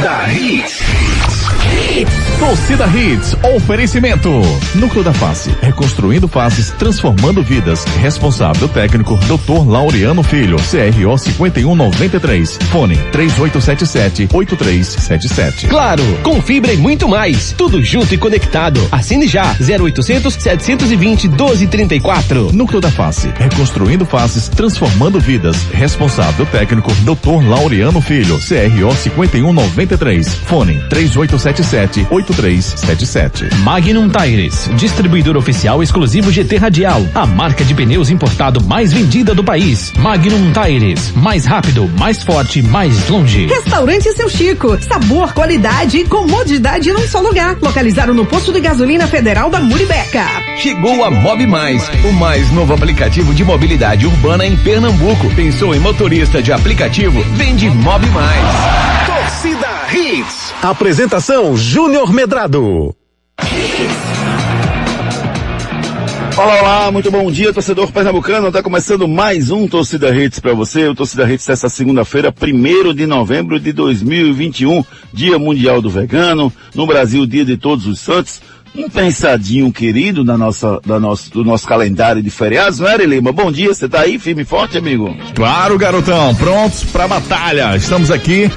Torcida Hits. Torcida Hits, oferecimento. Núcleo da Face, reconstruindo faces, transformando vidas. Responsável técnico, Dr. Laureano Filho, CRO 5193. Fone 3877-8377. Claro, com fibra e muito mais. Tudo junto e conectado. Assine já, 0800 720 1234. Núcleo da Face, reconstruindo faces, transformando vidas. Responsável técnico, Dr. Laureano Filho, CRO 5193. Fone 3877-8377. Magnum Tires, distribuidor oficial exclusivo GT Radial, a marca de pneus importado mais vendida do país. Magnum Tires, mais rápido, mais forte, mais longe. Restaurante Seu Chico, sabor, qualidade e comodidade num só lugar. Localizado no posto de gasolina federal da Muribeca. Chegou a Mob Mais, o mais novo aplicativo de mobilidade urbana em Pernambuco. Pensou em motorista de aplicativo? Vende Mob Mais. Hits. Apresentação Júnior Medrado. Olá, olá, muito bom dia, torcedor pernambucano. Está começando mais um Torcida Hits para você. O Torcida Hits essa segunda-feira, 1 de novembro de 2021, Dia Mundial do Vegano. No Brasil, Dia de Todos os Santos. Um pensadinho querido da nossa, da nosso, do nosso calendário de feriados, não é, Lima? Bom dia, você tá aí, firme e forte, amigo? Claro, garotão, prontos pra batalha. Estamos aqui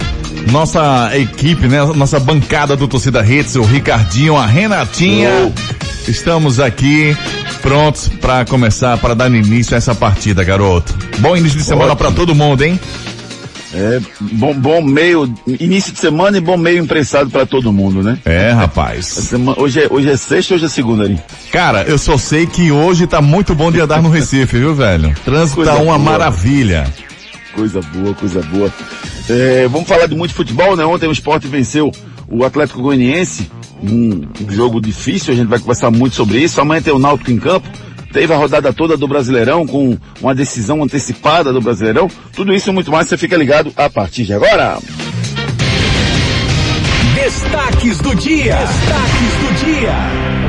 nossa equipe, né? Nossa bancada do Torcida Hits, o Ricardinho, a Renatinha. Oh. Estamos aqui prontos para começar, para dar início a essa partida, garoto. Bom início de semana para todo mundo, hein? É, bom, bom meio, início de semana e bom meio imprensado para todo mundo, né? É, rapaz. Semana, hoje, é, hoje é sexta hoje é segunda ali? Cara, eu só sei que hoje tá muito bom de andar no Recife, viu, velho? Trânsito tá uma boa. maravilha. Coisa boa, coisa boa. É, vamos falar de muito futebol, né? Ontem o esporte venceu o Atlético Goianiense, um jogo difícil, a gente vai conversar muito sobre isso. Amanhã tem o Náutico em campo. Teve a rodada toda do Brasileirão com uma decisão antecipada do Brasileirão. Tudo isso e muito mais, você fica ligado a partir de agora. Destaques do dia. Destaques do dia.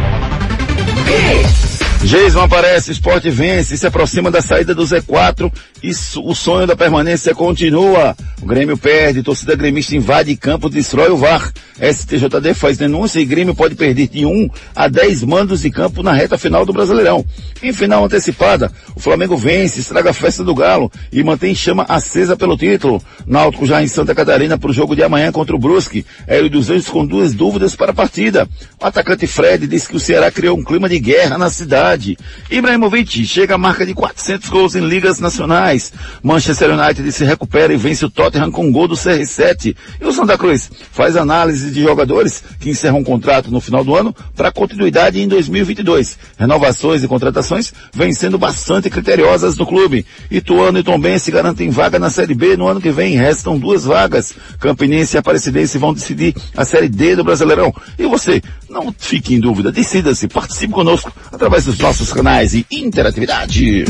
Jason aparece, esporte vence, se aproxima da saída do Z4 e o sonho da permanência continua. O Grêmio perde, torcida gremista invade campo, destrói o VAR. STJD faz denúncia e Grêmio pode perder de 1 a 10 mandos de campo na reta final do Brasileirão. Em final antecipada, o Flamengo vence, estraga a festa do Galo e mantém chama acesa pelo título. Náutico já em Santa Catarina para o jogo de amanhã contra o Brusque. Hélio dos Anjos com duas dúvidas para a partida. O atacante Fred disse que o Ceará criou um clima de guerra na cidade. Ibrahimovic chega à marca de 400 gols em ligas nacionais. Manchester United se recupera e vence o Tottenham com um gol do CR7. E o Santa Cruz faz análise de jogadores que encerram um contrato no final do ano para continuidade em 2022. Renovações e contratações vêm sendo bastante criteriosas no clube. Ituano e Tombense garantem vaga na Série B no ano que vem. Restam duas vagas. Campinense e Aparecidense vão decidir a Série D do Brasileirão. E você, não fique em dúvida, decida-se, participe conosco através dos nossos canais de interatividade.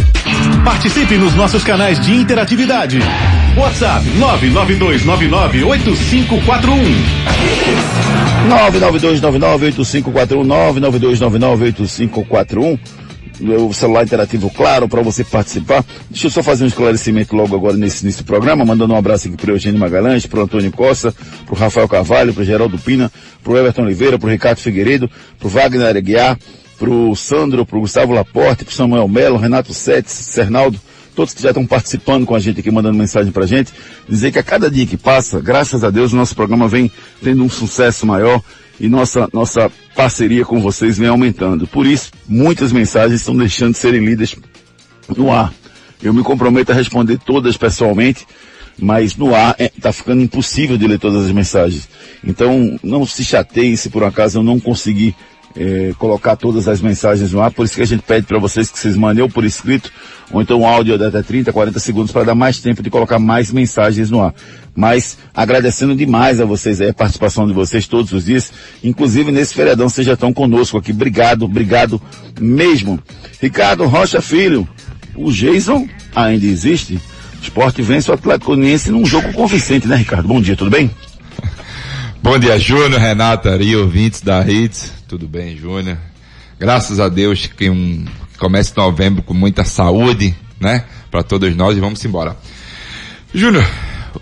Participe nos nossos canais de interatividade. WhatsApp 992998541. 992998541 o celular interativo claro para você participar. Deixa eu só fazer um esclarecimento logo agora nesse, nesse programa, mandando um abraço aqui para o Eugênio Magalhães, para o Antônio Costa, para o Rafael Carvalho, para o Geraldo Pina, para o Everton Oliveira, para o Ricardo Figueiredo, para o Wagner Aguiar, para o Sandro, para o Gustavo Laporte, para o Samuel Melo, Renato Setes, Cernaldo, todos que já estão participando com a gente aqui, mandando mensagem para a gente, dizer que a cada dia que passa, graças a Deus, o nosso programa vem tendo um sucesso maior e nossa, nossa parceria com vocês vem aumentando. Por isso, muitas mensagens estão deixando de serem lidas no ar. Eu me comprometo a responder todas pessoalmente, mas no ar está é, ficando impossível de ler todas as mensagens. Então, não se chateiem se por acaso eu não conseguir é, colocar todas as mensagens no ar, por isso que a gente pede para vocês que vocês mandem ou por escrito, ou então um áudio de até 30, 40 segundos para dar mais tempo de colocar mais mensagens no ar. Mas agradecendo demais a vocês a participação de vocês todos os dias, inclusive nesse feriadão, vocês já estão conosco aqui. Obrigado, obrigado mesmo. Ricardo Rocha Filho, o Jason ainda existe? Esporte vence o Atlético Uniense num jogo convincente, né, Ricardo? Bom dia, tudo bem? Bom dia, Júnior, Renata, Ari, ouvintes da Hits. Tudo bem, Júnior? Graças a Deus que um comece novembro com muita saúde, né? Para todos nós e vamos embora. Júnior,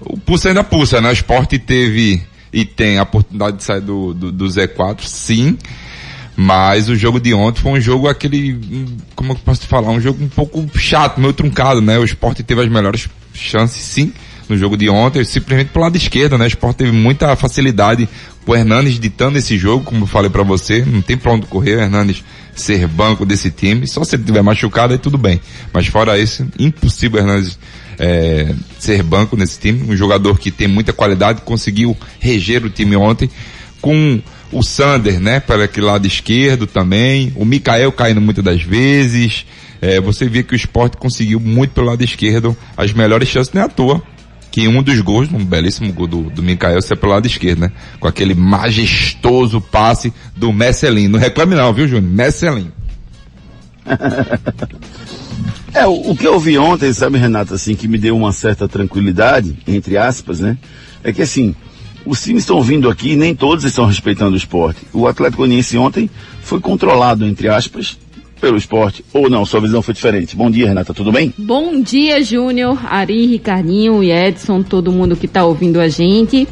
o pulsa ainda pulsa, né? O esporte teve e tem a oportunidade de sair do, do, do Z4, sim. Mas o jogo de ontem foi um jogo aquele, como eu posso te falar, um jogo um pouco chato, meio truncado, né? O esporte teve as melhores chances, sim, no jogo de ontem, simplesmente pro lado esquerdo, né? O esporte teve muita facilidade o Hernanes ditando esse jogo, como eu falei para você, não tem pra onde correr o Hernanes ser banco desse time, só se ele tiver machucado aí tudo bem. Mas fora isso, impossível o Hernanes é, ser banco nesse time, um jogador que tem muita qualidade, conseguiu reger o time ontem, com o Sander, né, para aquele lado esquerdo também, o Mikael caindo muitas das vezes, é, você vê que o esporte conseguiu muito pelo lado esquerdo as melhores chances, nem à toa, que um dos gols, um belíssimo gol do, do Mikael, é pelo lado esquerdo, né? Com aquele majestoso passe do Messelin. Não reclame não, viu, Júnior? Messelin. é, o, o, que eu vi ontem, sabe, Renato, assim, que me deu uma certa tranquilidade, entre aspas, né? É que assim, os times estão vindo aqui, nem todos estão respeitando o esporte. O Atlético Goianiense ontem foi controlado, entre aspas, pelo esporte. Ou não, sua visão foi diferente. Bom dia, Renata, tudo bem? Bom dia, Júnior, Ari, Ricardinho e Edson, todo mundo que está ouvindo a gente.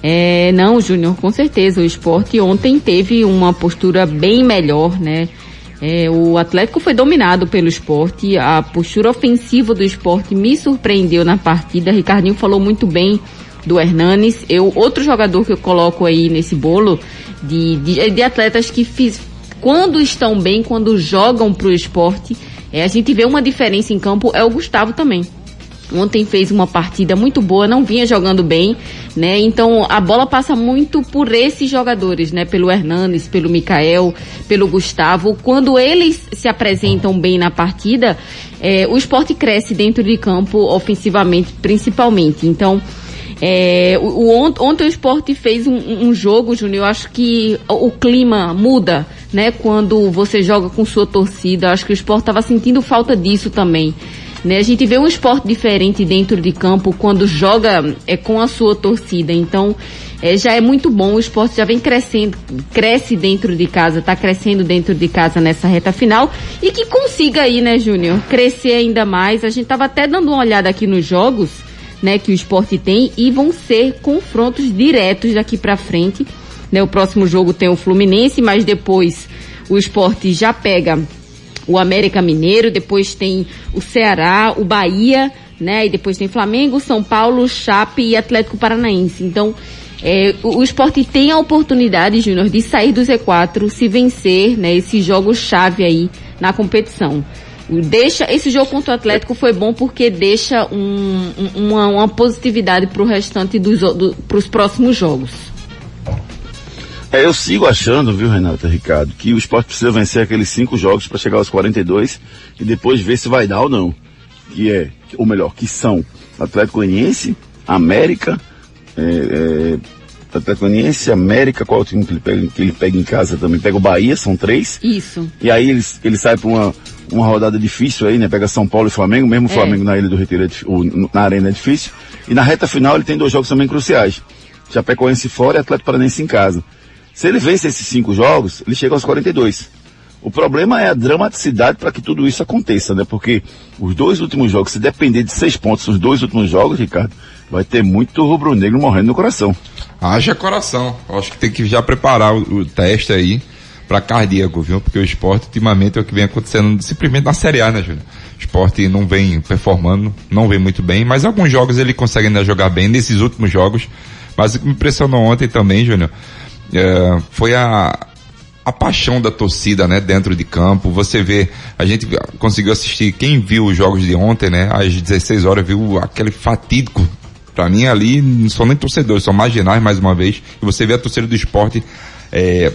É, não, Júnior, com certeza. O esporte ontem teve uma postura bem melhor, né? É, o Atlético foi dominado pelo esporte, a postura ofensiva do esporte me surpreendeu na partida. Ricardinho falou muito bem do Hernanes. Eu, outro jogador que eu coloco aí nesse bolo de, de, de atletas que fiz, quando estão bem, quando jogam para o esporte, é, a gente vê uma diferença em campo, é o Gustavo também. Ontem fez uma partida muito boa, não vinha jogando bem, né? Então a bola passa muito por esses jogadores, né? Pelo Hernanes, pelo Mikael, pelo Gustavo. Quando eles se apresentam bem na partida, é, o esporte cresce dentro de campo, ofensivamente, principalmente. Então, é, o, ontem o esporte fez um, um jogo, Júnior, eu acho que o, o, clima muda, né? Quando você joga com sua torcida, eu acho que o esporte estava sentindo falta disso também. Né? A gente vê um esporte diferente dentro de campo quando joga é, com a sua torcida. Então, é, já é muito bom, o esporte já vem crescendo, cresce dentro de casa, está crescendo dentro de casa nessa reta final e que consiga aí, né, Júnior, crescer ainda mais. A gente estava até dando uma olhada aqui nos jogos né, que o esporte tem e vão ser confrontos diretos daqui para frente. Né, o próximo jogo tem o Fluminense, mas depois o esporte já pega o América Mineiro, depois tem o Ceará, o Bahia, né, e depois tem Flamengo, São Paulo, Chape e Atlético Paranaense. Então, é, o, o esporte tem a oportunidade, Júnior, de sair do Z4 se vencer, né, esse jogo chave aí na competição deixa esse jogo contra o Atlético foi bom porque deixa um, uma, uma, positividade para o restante dos do, para os próximos jogos. É, eu sigo achando, viu, Renato Ricardo, que o esporte precisa vencer aqueles cinco jogos para chegar aos 42 e depois ver se vai dar ou não. Que é, ou melhor, que são Atlético Goianiense, América, é, é, Atlético Goianiense, América, qual é o time que ele, pega, que ele pega em casa também? Pega o Bahia, são três. Isso. E aí ele, ele sai para uma uma rodada difícil aí, né? Pega São Paulo e Flamengo, mesmo o é. Flamengo na Ilha do Retiro, é, ou, na Arena é difícil. E na reta final ele tem dois jogos também cruciais. Chapecoense fora e Atlético Paranaense em casa. Se ele vence esses cinco jogos, ele chega aos 42. O problema é a dramaticidade para que tudo isso aconteça, né? Porque os dois últimos jogos, se depender de seis pontos, os dois últimos jogos, Ricardo, vai ter muito rubro-negro morrendo no coração. Haja coração. Acho que tem que já preparar o, o teste aí para cardíaco, viu? Porque o esporte, ultimamente, é o que vem acontecendo simplesmente na Série A, né, Júnior? O esporte não vem performando, não vem muito bem, mas alguns jogos ele consegue ainda jogar bem, nesses últimos jogos. Mas o que me impressionou ontem também, Júnior, é, foi a, a paixão da torcida, né, dentro de campo. Você vê, a gente conseguiu assistir, quem viu os jogos de ontem, né, às 16 horas, viu aquele fatídico Pra mim ali, não são nem torcedores, são marginais mais uma vez. E você vê a torcida do esporte é,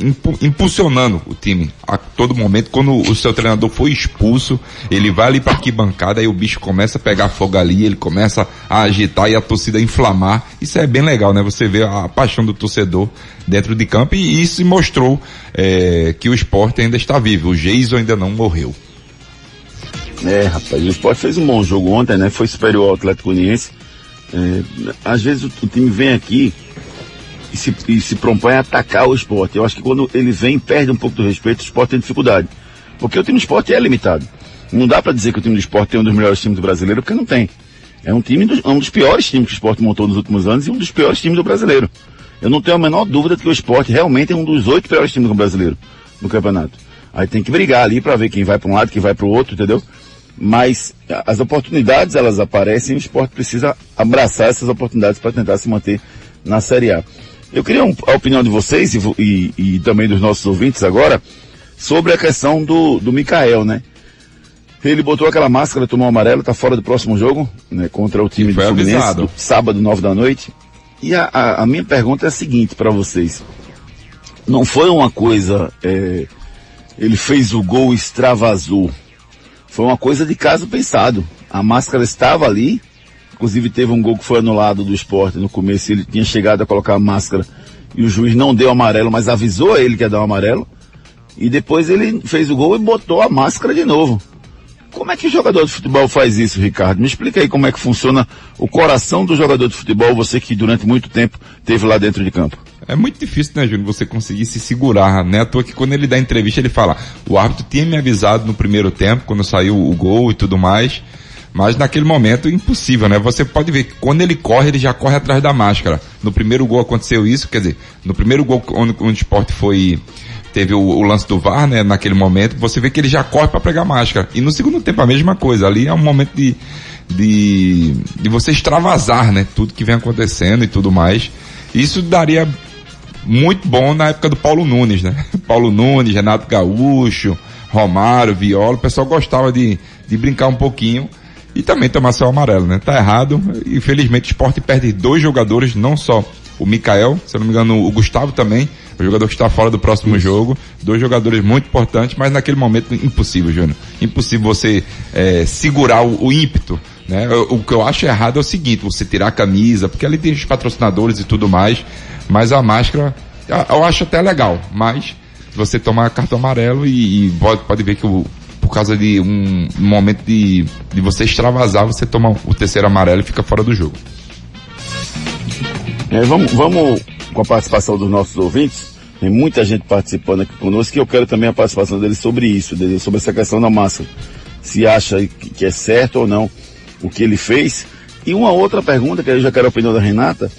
impulsionando o time a todo momento. Quando o seu treinador foi expulso, ele vai ali para arquibancada, aí o bicho começa a pegar fogo ali, ele começa a agitar e a torcida inflamar. Isso é bem legal, né? Você vê a paixão do torcedor dentro de campo e isso mostrou é, que o esporte ainda está vivo. O Geiso ainda não morreu. É, rapaz, o esporte fez um bom jogo ontem, né? Foi superior ao Atlético Uniense. É, às vezes o, o time vem aqui e se, e se propõe a atacar o esporte. Eu acho que quando ele vem perde um pouco do respeito, o esporte tem dificuldade. Porque o time do esporte é limitado. Não dá para dizer que o time do esporte é um dos melhores times do brasileiro, porque não tem. É um time, dos, um dos piores times que o esporte montou nos últimos anos e um dos piores times do brasileiro. Eu não tenho a menor dúvida de que o esporte realmente é um dos oito piores times do brasileiro no campeonato. Aí tem que brigar ali para ver quem vai para um lado, quem vai para o outro, entendeu? Mas as oportunidades elas aparecem e o esporte precisa abraçar essas oportunidades para tentar se manter na Série A. Eu queria um, a opinião de vocês e, e, e, também dos nossos ouvintes agora sobre a questão do, do Mikael, né? Ele botou aquela máscara, tomou amarelo, tá fora do próximo jogo, né? Contra o time do Fluminense, avisado. sábado, nove da noite. E a, a, a minha pergunta é a seguinte para vocês. Não foi uma coisa, é, ele fez o gol extravasou. Foi uma coisa de caso pensado. A máscara estava ali, inclusive teve um gol que foi anulado do esporte no começo, ele tinha chegado a colocar a máscara e o juiz não deu amarelo, mas avisou ele que ia dar um amarelo. E depois ele fez o gol e botou a máscara de novo. Como é que o jogador de futebol faz isso, Ricardo? Me explica aí como é que funciona o coração do jogador de futebol, você que durante muito tempo teve lá dentro de campo. É muito difícil, né, Júnior, você conseguir se segurar, né? À toa que quando ele dá entrevista, ele fala, o árbitro tinha me avisado no primeiro tempo, quando saiu o gol e tudo mais, mas naquele momento, impossível, né? Você pode ver que quando ele corre, ele já corre atrás da máscara. No primeiro gol aconteceu isso, quer dizer, no primeiro gol onde, onde o esporte foi teve o, o, lance do VAR, né, naquele momento, você vê que ele já corre para pegar máscara. E no segundo tempo a mesma coisa, ali é um momento de, de, de você extravasar, né, tudo que vem acontecendo e tudo mais. Isso daria muito bom na época do Paulo Nunes, né? Paulo Nunes, Renato Gaúcho, Romário, Viola, o pessoal gostava de, de brincar um pouquinho e também tomar seu amarelo, né? Tá errado. Infelizmente o esporte perde dois jogadores, não só o Mikael, se não me engano, o Gustavo também, o jogador que está fora do próximo Isso. jogo. Dois jogadores muito importantes, mas naquele momento impossível, Júnior. Impossível você é, segurar o, o ímpeto. Né? O, o, que eu acho errado é o seguinte, você tirar a camisa, porque ali tem os patrocinadores e tudo mais, mas a máscara, eu acho até legal, mas você tomar cartão amarelo e, e pode, pode ver que o, por causa de um, momento de, de você extravasar, você toma o terceiro amarelo e fica fora do jogo. É, vamos, vamos com a participação dos nossos ouvintes. Tem muita gente participando aqui conosco e eu quero também a participação deles sobre isso, sobre essa questão da máscara. Se acha que é certo ou não o que ele fez. E uma outra pergunta, que eu já quero a opinião da Renata.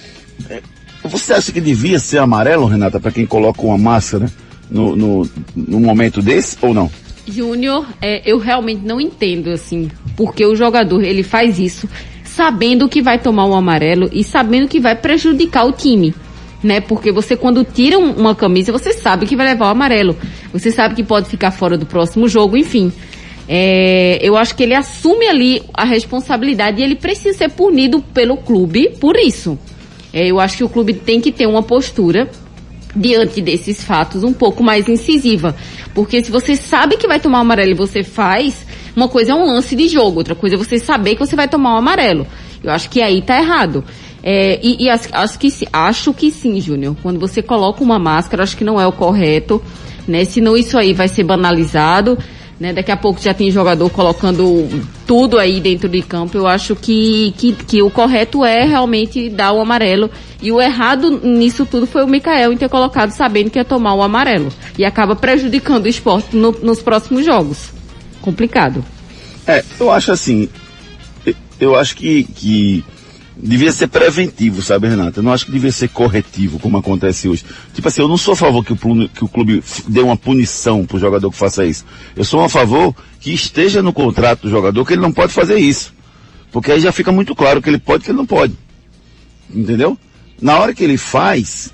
É, você acha que devia ser amarelo, Renata, para quem coloca uma máscara no, no, no momento desse ou não? Júnior, é, eu realmente não entendo, assim, porque o jogador, ele faz isso sabendo que vai tomar um amarelo e sabendo que vai prejudicar o time. Né? Porque você quando tira uma camisa, você sabe que vai levar o amarelo. Você sabe que pode ficar fora do próximo jogo, enfim. É, eu acho que ele assume ali a responsabilidade e ele precisa ser punido pelo clube por isso. É, eu acho que o clube tem que ter uma postura diante desses fatos um pouco mais incisiva. Porque se você sabe que vai tomar o amarelo e você faz, uma coisa é um lance de jogo, outra coisa é você saber que você vai tomar o amarelo. Eu acho que aí tá errado. É, e, e acho, acho, que, acho que sim, Júnior. Quando você coloca uma máscara, acho que não é o correto, né? Senão isso aí vai ser banalizado, né? Daqui a pouco já tem jogador colocando tudo aí dentro de campo. Eu acho que, que, que o correto é realmente dar o amarelo. E o errado nisso tudo foi o Mikael em ter colocado sabendo que ia tomar o amarelo. E acaba prejudicando o esporte no, nos próximos jogos complicado. É, eu acho assim, eu acho que, que devia ser preventivo, sabe, Renata? Eu não acho que devia ser corretivo, como acontece hoje. Tipo assim, eu não sou a favor que o, que o clube dê uma punição pro jogador que faça isso. Eu sou a favor que esteja no contrato do jogador que ele não pode fazer isso. Porque aí já fica muito claro que ele pode e que ele não pode. Entendeu? Na hora que ele faz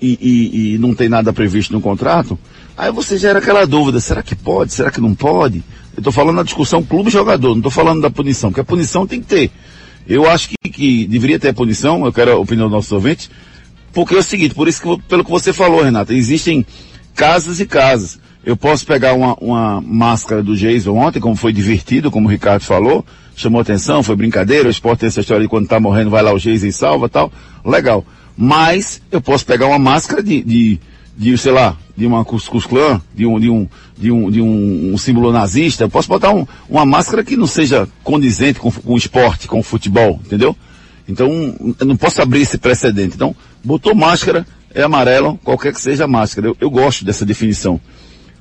e, e, e não tem nada previsto no contrato, aí você gera aquela dúvida, será que pode? Será que não pode? Eu estou falando da discussão clube-jogador, não estou falando da punição, porque a punição tem que ter. Eu acho que, que deveria ter punição, eu quero a opinião dos nossos ouvintes, porque é o seguinte, por isso que, pelo que você falou, Renata, existem casas e casas. Eu posso pegar uma, uma máscara do Jason ontem, como foi divertido, como o Ricardo falou, chamou atenção, foi brincadeira, o esporte tem essa história de quando está morrendo vai lá o Jason e salva tal, legal. Mas eu posso pegar uma máscara de, de de, sei lá, de uma Cuscuz Clã, de um, de um, de um, de um, um símbolo nazista, eu posso botar um, uma máscara que não seja condizente com, com o esporte, com o futebol, entendeu? Então, eu não posso abrir esse precedente. Então, botou máscara, é amarelo, qualquer que seja a máscara. Eu, eu gosto dessa definição.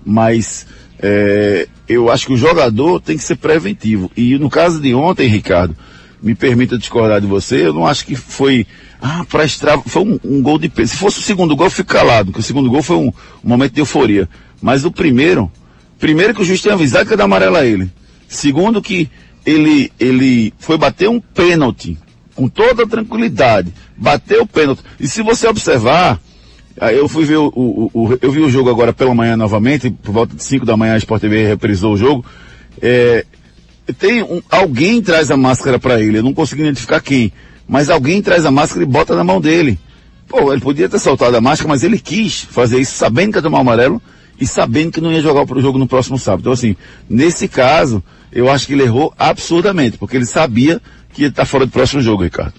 Mas, é, eu acho que o jogador tem que ser preventivo. E no caso de ontem, Ricardo, me permita discordar de você, eu não acho que foi, ah, para extra, foi um, um, gol de peso. Se fosse o segundo gol, eu fico calado, porque o segundo gol foi um, um, momento de euforia. Mas o primeiro, primeiro que o juiz tinha avisado que ia dar amarelo a ele. Segundo que ele, ele foi bater um pênalti, com toda tranquilidade, bateu o pênalti. E se você observar, eu fui ver o, o, o, eu vi o jogo agora pela manhã novamente, por volta de 5 da manhã a Sport TV reprisou o jogo. É, tem um, alguém traz a máscara para ele, eu não consegui identificar quem, mas alguém traz a máscara e bota na mão dele. Pô, ele podia ter soltado a máscara, mas ele quis fazer isso sabendo que ia tomar o amarelo e sabendo que não ia jogar o jogo no próximo sábado. Então assim, nesse caso, eu acho que ele errou absurdamente, porque ele sabia que ia estar fora do próximo jogo, Ricardo.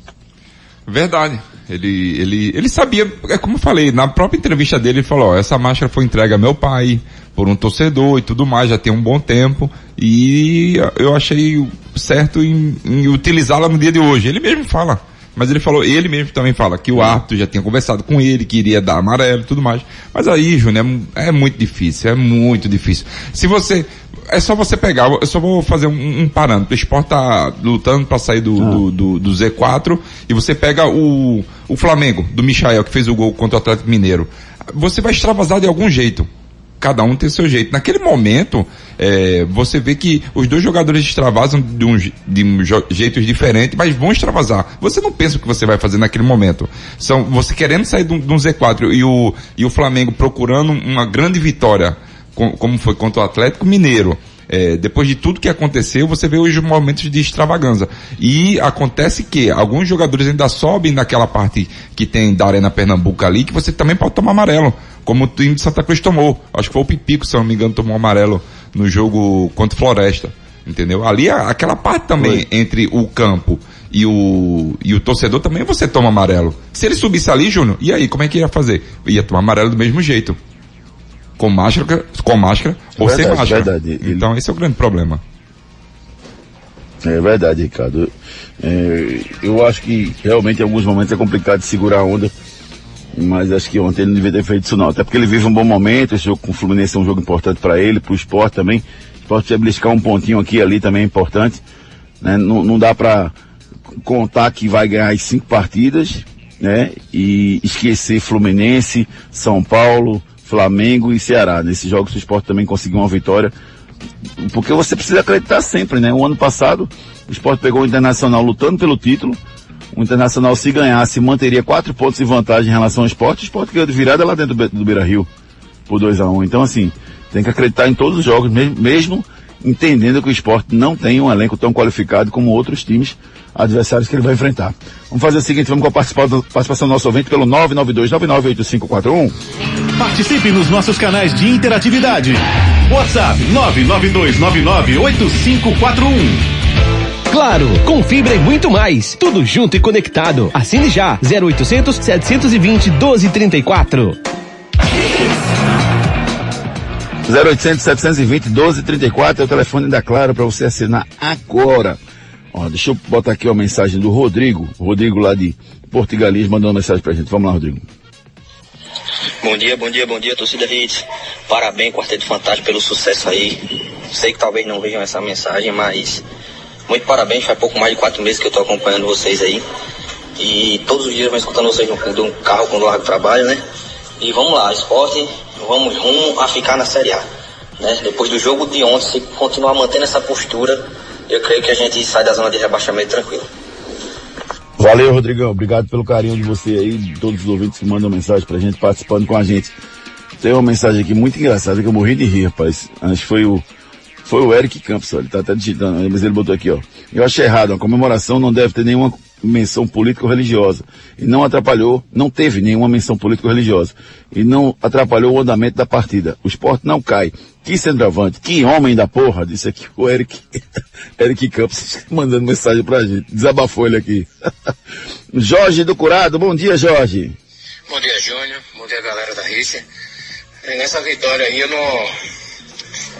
Verdade. Ele, ele, ele sabia, é como eu falei, na própria entrevista dele ele falou, ó, essa máscara foi entregue a meu pai, por um torcedor e tudo mais, já tem um bom tempo, e eu achei certo em, em utilizá-la no dia de hoje. Ele mesmo fala. Mas ele falou, ele mesmo também fala que o árbitro já tinha conversado com ele, que iria dar amarelo e tudo mais. Mas aí, Júnior, é, é, muito difícil, é muito difícil. Se você, é só você pegar, eu só vou fazer um, um parâmetro. O Sport tá lutando para sair do, ah. do, do, do, Z4 e você pega o, o Flamengo, do Michael, que fez o gol contra o Atlético Mineiro. Você vai extravasar de algum jeito cada um tem seu jeito. Naquele momento, é, você vê que os dois jogadores extravasam de, um, de jeitos diferentes, mas vão extravasar. Você não pensa o que você vai fazer naquele momento. São você querendo sair de um, de um Z4 e o, e o Flamengo procurando uma grande vitória, com, como foi contra o Atlético Mineiro. É, depois de tudo que aconteceu, você vê os momentos de extravagância. E acontece que alguns jogadores ainda sobem naquela parte que tem da Arena Pernambuco ali, que você também pode tomar amarelo como o time de Santa Cruz tomou. Acho que foi o Pipico, se não me engano, tomou amarelo no jogo contra o Floresta. Entendeu? Ali, aquela parte também foi. entre o campo e o, e o torcedor também você toma amarelo. Se ele subisse ali, Júnior, e aí, como é que ia fazer? Ia tomar amarelo do mesmo jeito. Com máscara, com máscara ou verdade, sem máscara. Verdade. Então esse é o grande problema. É verdade, Ricardo. É, eu acho que realmente em alguns momentos é complicado de segurar a onda mas acho que ontem ele não devia ter feito isso não. Até porque ele vive um bom momento, esse jogo com o Fluminense é um jogo importante para ele, para o esporte também. O esporte beliscar um pontinho aqui e ali também é importante. Né? Não, não dá para contar que vai ganhar as cinco partidas, né? E esquecer Fluminense, São Paulo, Flamengo e Ceará. Nesses jogos o esporte também conseguiu uma vitória. Porque você precisa acreditar sempre, né? O ano passado o esporte pegou o Internacional lutando pelo título, o Internacional, se ganhasse, manteria quatro pontos de vantagem em relação ao esporte. O esporte ganhou de virada lá dentro do, do Beira Rio, por 2 a 1 um. Então, assim, tem que acreditar em todos os jogos, mesmo, mesmo entendendo que o esporte não tem um elenco tão qualificado como outros times adversários que ele vai enfrentar. Vamos fazer o seguinte, vamos com a participação, do nosso ouvinte pelo 992-998541. Participe nos nossos canais de interatividade. WhatsApp 992998541. Claro, com fibra e muito mais. Tudo junto e conectado. Assine já. 0800 720 1234. 0800 720 1234 é o telefone da Claro para você assinar agora. Ó, deixa eu botar aqui uma mensagem do Rodrigo. Rodrigo lá de Portugalis mandou uma mensagem pra gente. Vamos lá, Rodrigo. Bom dia, bom dia, bom dia, torcida Hits. Parabéns, Quarteto Fantástico, pelo sucesso aí. Sei que talvez não vejam essa mensagem, mas muito parabéns, faz pouco mais de quatro meses que eu estou acompanhando vocês aí. E todos os dias eu vou escutando vocês no, no carro quando largo trabalho, né? E vamos lá, esporte, vamos rumo a ficar na Série A. Né? Depois do jogo de ontem, se continuar mantendo essa postura, eu creio que a gente sai da zona de rebaixamento tranquilo. Valeu, Rodrigão. Obrigado pelo carinho de você aí, de todos os ouvintes que mandam mensagem pra gente, participando com a gente. Tem uma mensagem aqui muito engraçada que eu morri de rir, rapaz. Acho que foi o foi o Eric Campos, ele tá até digitando, mas ele botou aqui, ó. Eu achei errado, a comemoração não deve ter nenhuma menção político-religiosa. E não atrapalhou, não teve nenhuma menção político-religiosa. E não atrapalhou o andamento da partida. O esporte não cai. Que centroavante, que homem da porra, disse aqui o Eric, Eric Campos, mandando mensagem pra gente. Desabafou ele aqui. Jorge do Curado, bom dia, Jorge. Bom dia, Júnior. Bom dia, galera da Rícia. Nessa vitória aí eu não,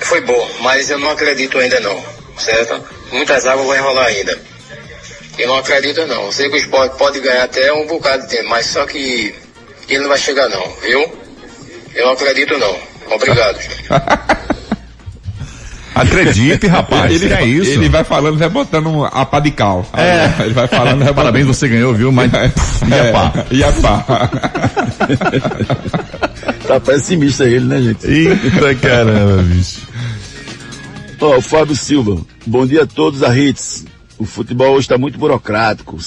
foi bom, mas eu não acredito ainda não, certo? Muitas águas vão enrolar ainda. Eu não acredito não. Eu sei que o esporte pode ganhar até um bocado de tempo, mas só que ele não vai chegar não, viu? Eu não acredito não. Obrigado. Acredite, rapaz. Ele, que é isso? ele vai falando, vai botando a pá de cal. É. Ele vai falando, vai Parabéns, você ganhou, viu? Mas. E a pá? E a pá. Tá pessimista ele, né, gente? Eita caramba, bicho. Ó, o Fábio Silva. Bom dia a todos a Hits. O futebol hoje está muito burocrático.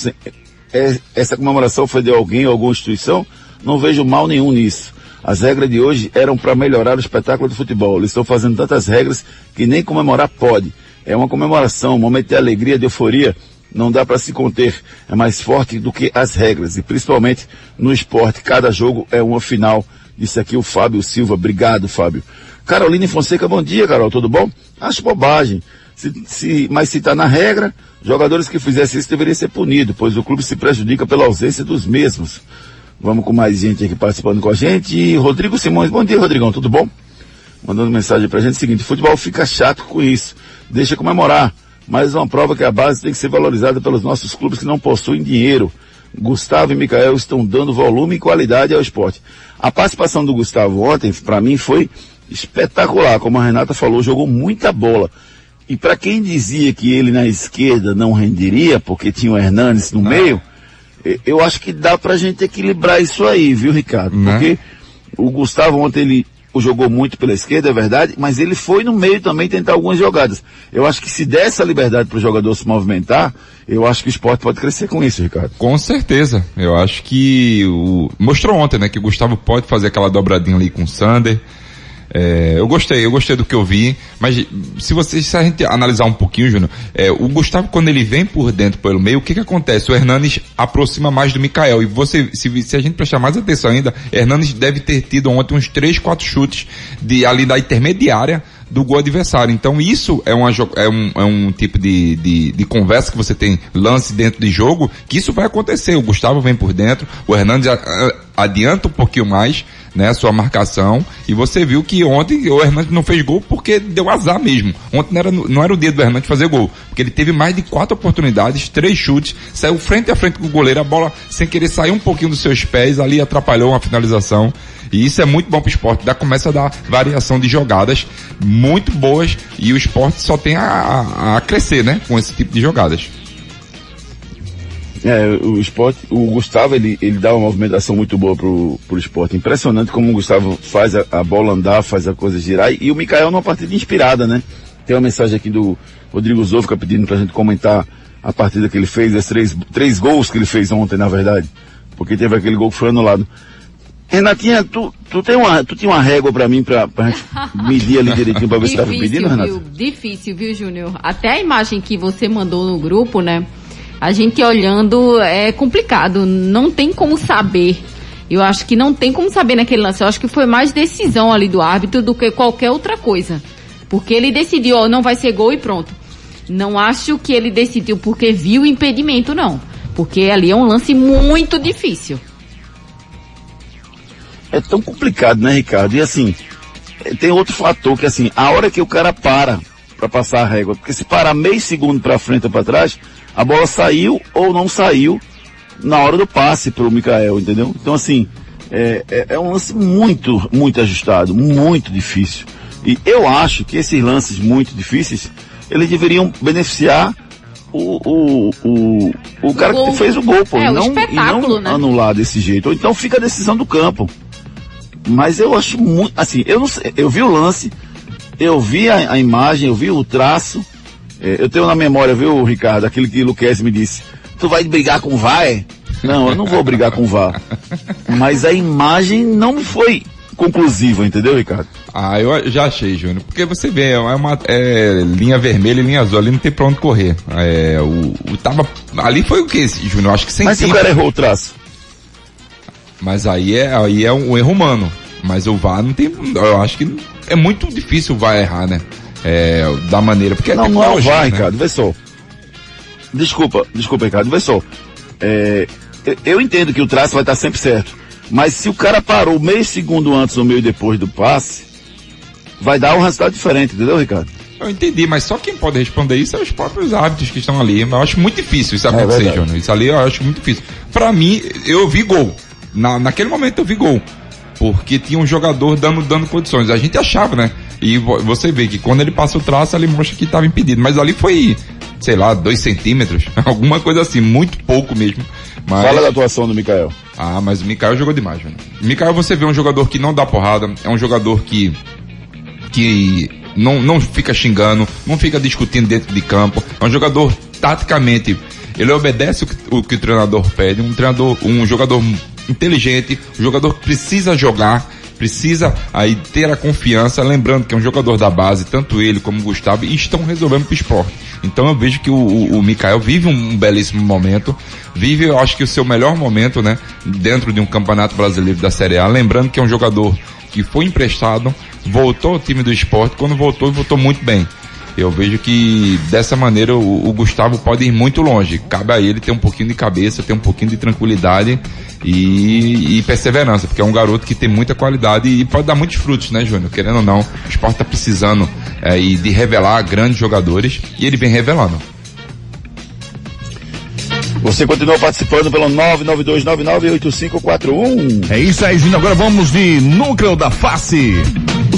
É- essa comemoração foi de alguém ou alguma instituição? Não vejo mal nenhum nisso. As regras de hoje eram para melhorar o espetáculo do futebol. Eles estão fazendo tantas regras que nem comemorar pode. É uma comemoração, um momento de alegria, de euforia. Não dá para se conter. É mais forte do que as regras. E principalmente no esporte, cada jogo é uma final. Disse aqui o Fábio Silva. Obrigado, Fábio. Caroline Fonseca, bom dia, Carol. Tudo bom? Acho bobagem. Se, se, mas se está na regra, jogadores que fizessem isso deveriam ser punidos, pois o clube se prejudica pela ausência dos mesmos. Vamos com mais gente aqui participando com a gente. Rodrigo Simões, bom dia, Rodrigão, tudo bom? Mandando mensagem pra gente, seguinte, futebol fica chato com isso. Deixa comemorar. Mais uma prova que a base tem que ser valorizada pelos nossos clubes que não possuem dinheiro. Gustavo e Micael estão dando volume e qualidade ao esporte. A participação do Gustavo ontem, para mim, foi espetacular. Como a Renata falou, jogou muita bola. E para quem dizia que ele na esquerda não renderia, porque tinha o Hernandes no meio, e- eu acho que dá pra gente equilibrar isso aí, viu, Ricardo? Né? Porque o Gustavo ontem ele jogou muito pela esquerda, é verdade, mas ele foi no meio também tentar algumas jogadas. Eu acho que se der essa liberdade para o jogador se movimentar, eu acho que o esporte pode crescer com isso, Ricardo. Com certeza. Eu acho que o... mostrou ontem, né, que o Gustavo pode fazer aquela dobradinha ali com o Sander. É, eu gostei, eu gostei do que eu vi, mas se você, se a gente analisar um pouquinho, Júnior, é, o Gustavo quando ele vem por dentro pelo meio, o que que acontece? O Hernanes aproxima mais do Mikael e você, se, se a gente prestar mais atenção ainda, Hernanes deve ter tido ontem uns 3, 4 chutes de, ali da intermediária do gol adversário. Então isso é, uma, é, um, é um tipo de, de, de conversa que você tem, lance dentro de jogo, que isso vai acontecer. O Gustavo vem por dentro, o Hernandes adianta um pouquinho mais, né, a sua marcação, e você viu que ontem o Hernandes não fez gol porque deu azar mesmo. Ontem não era, não era o dia do Hernandes fazer gol, porque ele teve mais de quatro oportunidades, três chutes, saiu frente a frente com o goleiro, a bola sem querer sair um pouquinho dos seus pés, ali atrapalhou uma finalização. E isso é muito bom para o esporte, dá, começa a dar variação de jogadas muito boas e o esporte só tem a, a- crescer, né, com esse tipo de jogadas. É, o esporte, o Gustavo, ele, ele dá uma movimentação muito boa pro, pro esporte. Impressionante como o Gustavo faz a, a bola andar, faz a coisa girar. E, o Mikael numa partida inspirada, né? Tem uma mensagem aqui do Rodrigo Zofka pedindo pra gente comentar a partida que ele fez, as três, três gols que ele fez ontem, na verdade. Porque teve aquele gol que foi anulado. Renatinha, tu, tu, tem uma, tu tinha uma régua pra mim gente medir ali direitinho pra ver se tava pedindo, Renata? viu? Difícil, viu, Júnior? Até a imagem que você mandou no grupo, né? A gente olhando é complicado, não tem como saber. Eu acho que não tem como saber naquele lance. Eu acho que foi mais decisão ali do árbitro do que qualquer outra coisa. Porque ele decidiu, ó, não vai ser gol e pronto. Não acho que ele decidiu porque viu o impedimento, não. Porque ali é um lance muito difícil. É tão complicado, né, Ricardo? E assim, tem outro fator que assim, a hora que o cara para para passar a régua, porque se parar meio segundo para frente ou para trás, a bola saiu ou não saiu na hora do passe pro Mikael, entendeu? Então assim, é, é, é um lance muito, muito ajustado, muito difícil. E eu acho que esses lances muito difíceis, eles deveriam beneficiar o, o, o, o cara gol. que fez o gol, pô, É, e o não, e não né? anular desse jeito. Ou então fica a decisão do campo. Mas eu acho muito, assim, eu não sei, eu vi o lance, eu vi a, a imagem, eu vi o traço, é, eu tenho na memória, viu, Ricardo, aquele que o Luquez me disse, tu vai brigar com o VAR? é? Não, eu não vou brigar com o VAR. Mas a imagem não foi conclusiva, entendeu, Ricardo? Ah, eu já achei, Júnior. Porque você vê, é uma é, linha vermelha e linha azul, ali não tem pra onde correr. É, o, o tava. Ali foi o que, Júnior? Acho que sem Mas se o cara errou o traço? Mas aí é, aí é um erro humano. Mas o VAR não tem. Eu acho que é muito difícil o VAR errar, né? É, da maneira. Porque Não, não é o VAR, né? Ricardo, vê só. Desculpa, desculpa, Ricardo, vê só. É, eu- eu entendo que o traço vai estar sempre certo. Mas se o cara parou meio segundo antes ou meio depois do passe, vai dar um resultado diferente, entendeu, Ricardo? Eu entendi, mas só quem pode responder isso é os próprios árbitros que estão ali. Eu acho muito difícil isso acontecer, verdade. Júnior. Isso ali eu acho muito difícil. Pra mim, eu vi gol. Na, naquele momento eu vi gol. Porque tinha um jogador dando, dando condições. A gente achava, né? E vo- você vê que quando ele passa o traço, ele mostra que estava impedido. Mas ali foi, sei lá, dois centímetros, alguma coisa assim, muito pouco mesmo. Mas... Fala da atuação do Mikael. Ah, mas o Mikael jogou demais, mano. Mikael, você vê um jogador que não dá porrada, é um jogador que que não, não fica xingando, não fica discutindo dentro de campo. É um jogador taticamente, ele obedece o que o, que o treinador pede, um treinador, um jogador inteligente, um jogador que precisa jogar, precisa aí ter a confiança, lembrando que é um jogador da base, tanto ele como o Gustavo, estão resolvendo pro esporte. Então eu vejo que o, o, o Mikael vive um belíssimo momento, vive, eu acho que o seu melhor momento, né, dentro de um campeonato brasileiro da Série A, lembrando que é um jogador que foi emprestado, voltou ao time do esporte, quando voltou, voltou muito bem. Eu vejo que dessa maneira o, o Gustavo pode ir muito longe. Cabe a ele ter um pouquinho de cabeça, ter um pouquinho de tranquilidade e, e perseverança, porque é um garoto que tem muita qualidade e pode dar muitos frutos, né, Júnior? Querendo ou não, o esporte está precisando é, e de revelar grandes jogadores e ele vem revelando. Você continua participando pelo 992998541. É isso aí, Júnior. Agora vamos de núcleo da face.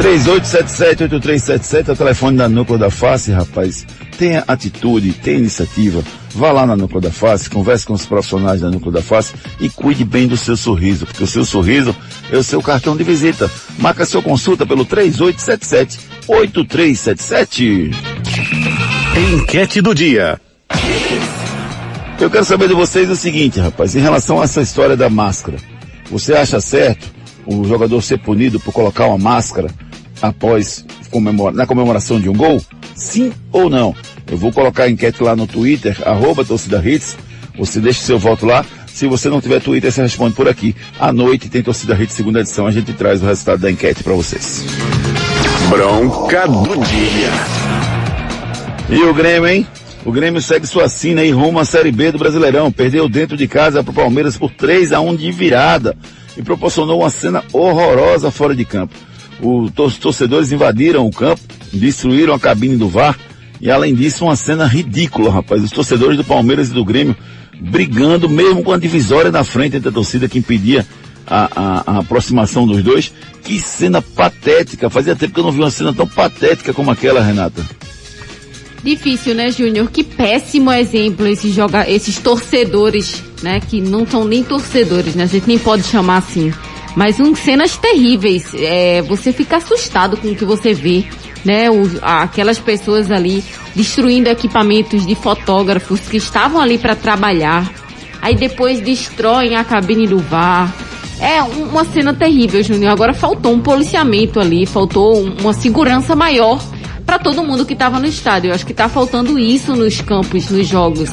3877-8377 é o telefone da Núcleo da Face, rapaz. Tenha atitude, tenha iniciativa. Vá lá na Núcleo da Face, converse com os profissionais da Núcleo da Face e cuide bem do seu sorriso, porque o seu sorriso é o seu cartão de visita. Marca sua consulta pelo 3877-8377. Enquete do dia. Eu quero saber de vocês o seguinte, rapaz, em relação a essa história da máscara. Você acha certo o jogador ser punido por colocar uma máscara após comemora, na comemoração de um gol? Sim ou não? Eu vou colocar a enquete lá no Twitter, arroba torcida hits. Você deixa seu voto lá. Se você não tiver Twitter, você responde por aqui. À noite tem torcida hits segunda edição. A gente traz o resultado da enquete para vocês. Bronca do dia. E o Grêmio, hein? O Grêmio segue sua sina e rumo à Série B do Brasileirão. Perdeu dentro de casa para o Palmeiras por 3 a 1 de virada e proporcionou uma cena horrorosa fora de campo. Os tor torcedores invadiram o campo, destruíram a cabine do VAR e além disso uma cena ridícula, rapaz. Os torcedores do Palmeiras e do Grêmio brigando mesmo com a divisória na frente entre a torcida que impedia a, a, a aproximação dos dois. Que cena patética. Fazia tempo que eu não vi uma cena tão patética como aquela, Renata. Difícil, né, Júnior? Que péssimo exemplo joga esses torcedores, né? Que não são nem torcedores, né? A gente nem pode chamar assim. Mas um, cenas terríveis. É, você fica assustado com o que você vê, né? O, aquelas pessoas ali destruindo equipamentos de fotógrafos que estavam ali para trabalhar. Aí depois destroem a cabine do VAR. É um, uma cena terrível, Júnior. Agora faltou um policiamento ali, faltou um, uma segurança maior para todo mundo que estava no estádio. Eu acho que está faltando isso nos campos, nos jogos.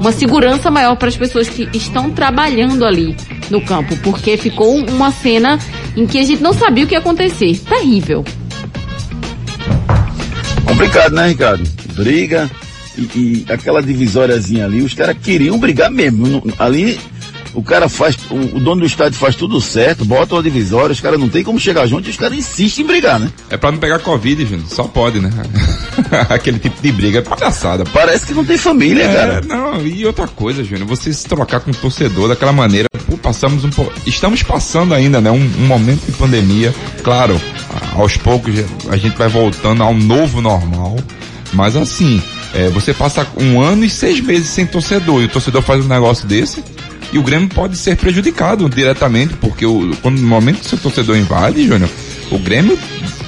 Uma segurança maior para as pessoas que estão trabalhando ali no campo, porque ficou uma cena em que a gente não sabia o que ia acontecer. Terrível. Complicado, né, Ricardo? Briga e, e aquela divisóriazinha ali, os caras queriam brigar mesmo. Ali o cara faz, o, o dono do estádio faz tudo certo, bota uma divisória, os caras não tem como chegar junto e os caras insistem em brigar, né? É pra não pegar Covid, Júnior. Só pode, né? Aquele tipo de briga é palhaçada. Parece que não tem família, É, cara. não, e outra coisa, Júnior, você se trocar com o torcedor daquela maneira, pô, passamos um pouco, estamos passando ainda, né, um, um momento de pandemia, claro, aos poucos a gente vai voltando ao novo normal, mas assim, é, você passa um ano e seis meses sem torcedor, e o torcedor faz um negócio desse, e o Grêmio pode ser prejudicado diretamente, porque o, quando, no momento que o seu torcedor invade, Júnior, o Grêmio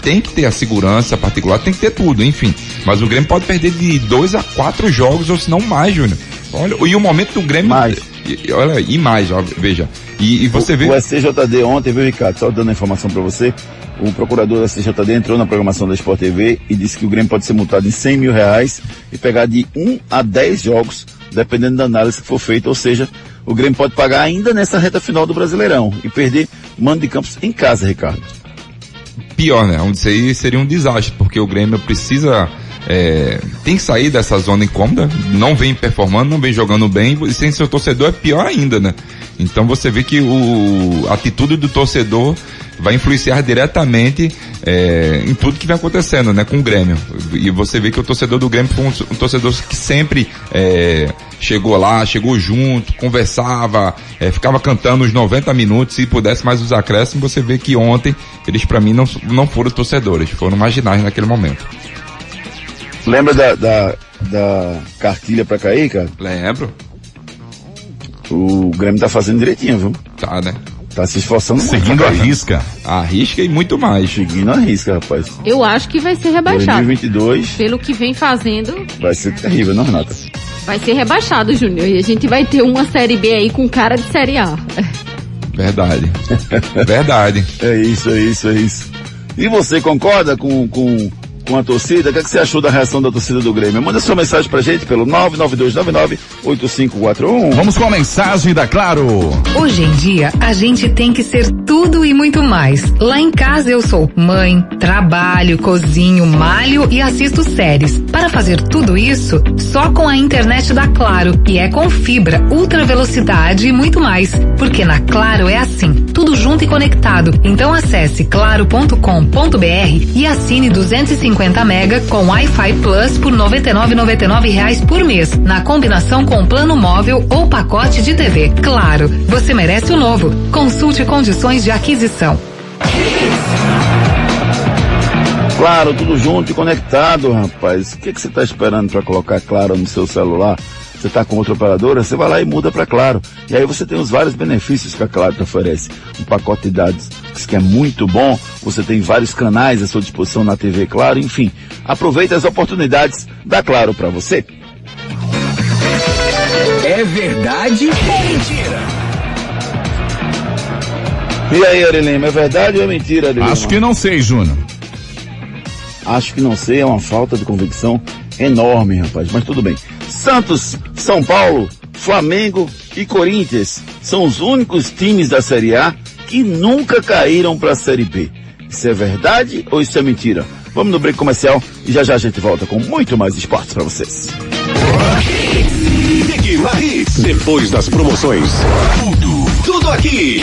tem que ter a segurança particular, tem que ter tudo, enfim. Mas o Grêmio pode perder de dois a quatro jogos, ou se não mais, Júnior. Olha, e o momento do Grêmio. e- olha, e mais, ó, veja. E, e você o, vê. O STJD ontem, viu, Ricardo? Só dando a informação para você. O procurador da STJD entrou na programação da Sport TV e disse que o Grêmio pode ser multado em 100 mil reais e pegar de 1 a 10 jogos, dependendo da análise que for feita. Ou seja, o Grêmio pode pagar ainda nessa reta final do Brasileirão e perder mando de campos em casa, Ricardo. pior, né? Isso aí seria um desastre, porque o Grêmio precisa. é, tem que sair dessa zona incômoda, não vem performando, não vem jogando bem, e sem seu torcedor é pior ainda, né? Então você vê que o, a atitude do torcedor vai influenciar diretamente é, em tudo que vem acontecendo, né, com o Grêmio. E você vê que o torcedor do Grêmio foi um, um torcedor que sempre é, chegou lá, chegou junto, conversava, é, ficava cantando os 90 minutos, se pudesse mais os acréscimos, você vê que ontem eles para mim não, não foram torcedores, foram marginais naquele momento. Lembra da, da, da cartilha para cair, cara? Lembro. O Grêmio tá fazendo direitinho, viu? Tá, né? Tá se esforçando muito Seguindo a né? risca. A risca e muito mais. Seguindo a risca, rapaz. Eu acho que vai ser rebaixado. 2022 Pelo que vem fazendo, vai ser terrível, não, Renata? vai ser rebaixado, Júnior. E a gente vai ter uma série B aí com cara de série A. Verdade. Verdade. É isso, é isso, é isso. E você concorda com, com, com a torcida? O que, é que você achou da reação da torcida do Grêmio? Manda sua mensagem pra gente pelo 992998541. Vamos com a mensagem da Claro. Hoje em dia, a gente tem que ser tudo e muito mais. Lá em casa eu sou mãe, trabalho, cozinho, malho e assisto séries. Para fazer tudo isso, só com a internet da Claro, e é com fibra, ultra velocidade e muito mais. Porque na Claro é assim, tudo junto e conectado. Então acesse claro.com.br e assine 250 mega com Wi-Fi Plus por 99,99 reais por mês, na combinação com plano móvel ou pacote de TV. Claro, você merece o novo. Consulte condições de aquisição. Claro, tudo junto e conectado, rapaz. O que você está esperando para colocar Claro no seu celular? Você está com outra operadora? Você vai lá e muda para Claro. E aí você tem os vários benefícios que a Claro te oferece. Um pacote de dados que é muito bom. Você tem vários canais à sua disposição na TV Claro. Enfim, aproveite as oportunidades da Claro para você. É verdade ou mentira? E aí, Arilema, é verdade ou é mentira, Arilema? Acho que não sei, Júnior. Acho que não sei, é uma falta de convicção enorme, rapaz, mas tudo bem. Santos, São Paulo, Flamengo e Corinthians são os únicos times da Série A que nunca caíram para a Série B. Isso é verdade ou isso é mentira? Vamos no break comercial e já já a gente volta com muito mais esportes para vocês. Depois das promoções. Tudo, tudo aqui.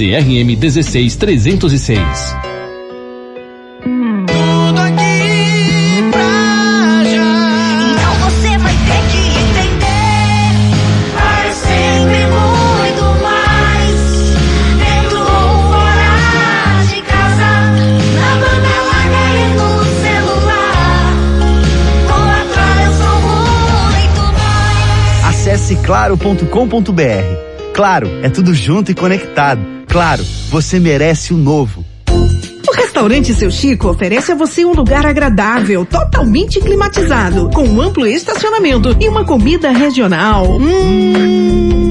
CRM 16306. Então você vai ter que entender. Há sempre muito mais. Dentro ou fora de casa. Na banda larga e no celular. Com a Claro eu sou muito mais. Acesse claro.com.br. Claro, é tudo junto e conectado. Claro, você merece o novo. O restaurante Seu Chico oferece a você um lugar agradável, totalmente climatizado, com um amplo estacionamento e uma comida regional. Hum,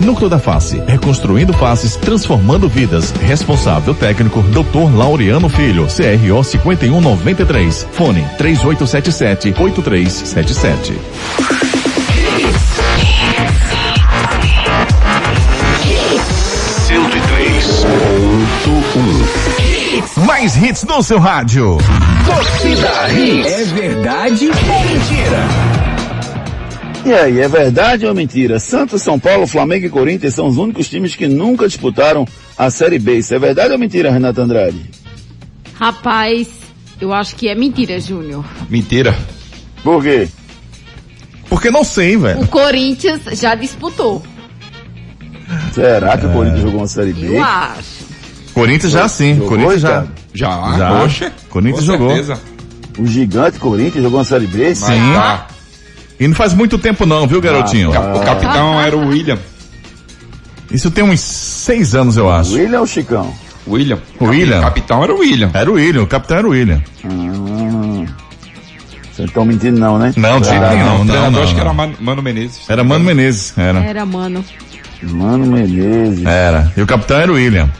Núcleo da Face, reconstruindo faces, transformando vidas. Responsável técnico, Dr. Laureano Filho, CRO 5193. Fone 3877 8377. Mais hits no seu rádio. Torcida Hits. É verdade ou mentira? E aí, é verdade ou mentira? Santos, São Paulo, Flamengo e Corinthians são os únicos times que nunca disputaram a Série B. Isso é verdade ou mentira, Renato Andrade? Rapaz, eu acho que é mentira, Júnior. Mentira. Por quê? Porque não sei, velho. O Corinthians já disputou. Será que o Corinthians jogou uma Série B? Eu acho. Corinthians já sim. Jogou, Corinthians já. Já, Já. poxa. Corinthians com jogou. certeza. O gigante Corinthians jogou uma Série B? Sim. E não faz muito tempo não, viu, garotinho? Ah, O capitão era o William. Isso tem uns seis anos, eu acho. William ou Chicão? William. O William? O capitão era o William. Era o William, o capitão era o William. Hum. Vocês estão mentindo não, né? Não, de jeito Ah, nenhum, o não, treinador não, acho que era. Mano, Menezes. Era Mano Menezes, era. Era, mano. Mano Menezes. Era. E o capitão era o William.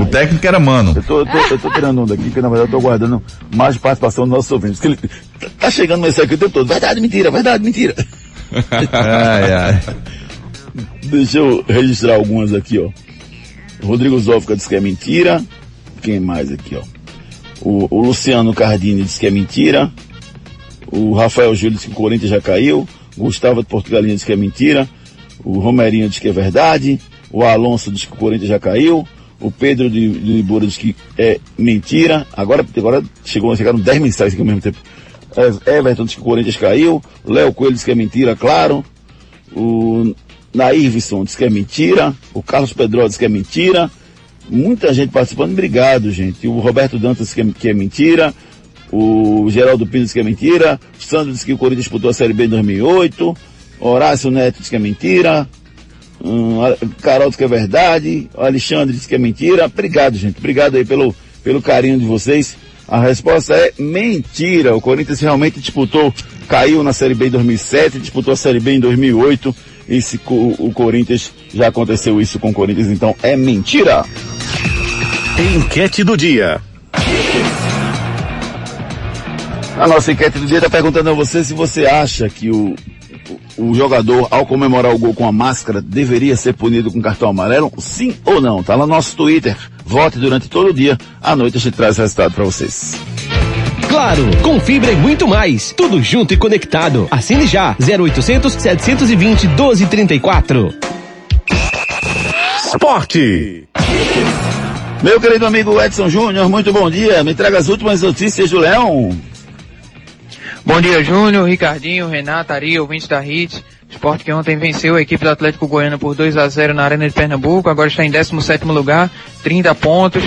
O técnico era Mano. Eu tô, eu, tô, eu tô tirando um daqui, porque na verdade eu tô guardando mais participação dos nossos ouvintes. Que ele, tá chegando aqui o tempo todo. Verdade, mentira, verdade, mentira. Ai, ai. Deixa eu registrar algumas aqui, ó. Rodrigo Zófica disse que é mentira. Quem mais aqui, ó? O, o Luciano Cardini disse que é mentira. O Rafael Júlio disse que o Corinthians já caiu. O Gustavo de Portugalinha disse que é mentira. O Romerinho disse que é verdade. O Alonso disse que o Corinthians já caiu. O Pedro de, de Libura disse que é mentira. Agora, agora chegou, chegaram 10 mensagens aqui ao mesmo tempo. É, Everton disse que o Corinthians caiu. Léo Coelho disse que é mentira, claro. O Nairvison disse que é mentira. O Carlos Pedro disse que é mentira. Muita gente participando. Obrigado, gente. O Roberto Dantas disse que é, que é mentira. O Geraldo Pino disse que é mentira. O Sandro disse que o Corinthians disputou a Série B em 2008. Horácio Neto disse que é mentira. Hum, Carol disse que é verdade. O Alexandre disse que é mentira. Obrigado, gente. Obrigado aí pelo, pelo carinho de vocês. A resposta é mentira. O Corinthians realmente disputou, caiu na Série B em 2007, disputou a Série B em 2008. Esse, co- o Corinthians, já aconteceu isso com o Corinthians, então é mentira. Enquete do dia. A nossa enquete do dia está perguntando a você se você acha que o, o, jogador, ao comemorar o gol com a máscara, deveria ser punido com cartão amarelo? Sim ou não? Tá lá no nosso Twitter. Vote durante todo o dia. À noite a gente traz o resultado para vocês. Claro, com fibra e muito mais. Tudo junto e conectado. Assine já. 0800 720 1234. Esporte. Meu querido amigo Edson Júnior, muito bom dia. Me traga as últimas notícias do Leão. Bom dia, Júnior, Ricardinho, Renato, Ari, ouvintes da Hits. Esporte que ontem venceu a equipe do Atlético Goiano por 2 a 0 na Arena de Pernambuco, agora está em 17º lugar, 30 pontos.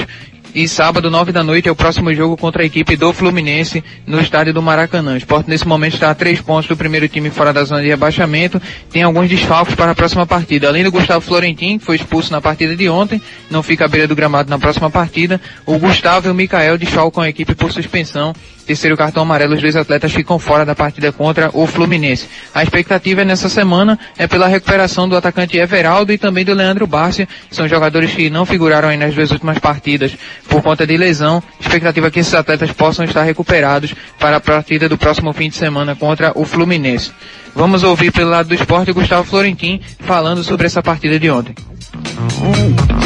E sábado, 9 da noite, é o próximo jogo contra a equipe do Fluminense no estádio do Maracanã. O Esporte nesse momento está a 3 pontos do primeiro time fora da zona de rebaixamento. Tem alguns desfalques para a próxima partida. Além do Gustavo Florentin, que foi expulso na partida de ontem, não fica à beira do gramado na próxima partida. O Gustavo e o Mikael desfalcam a equipe por suspensão. Terceiro cartão amarelo, os dois atletas ficam fora da partida contra o Fluminense. A expectativa é nessa semana é pela recuperação do atacante Everaldo e também do Leandro Bárcia. São jogadores que não figuraram aí nas duas últimas partidas por conta de lesão. Expectativa é que esses atletas possam estar recuperados para a partida do próximo fim de semana contra o Fluminense. Vamos ouvir pelo lado do esporte Gustavo Florentin falando sobre essa partida de ontem.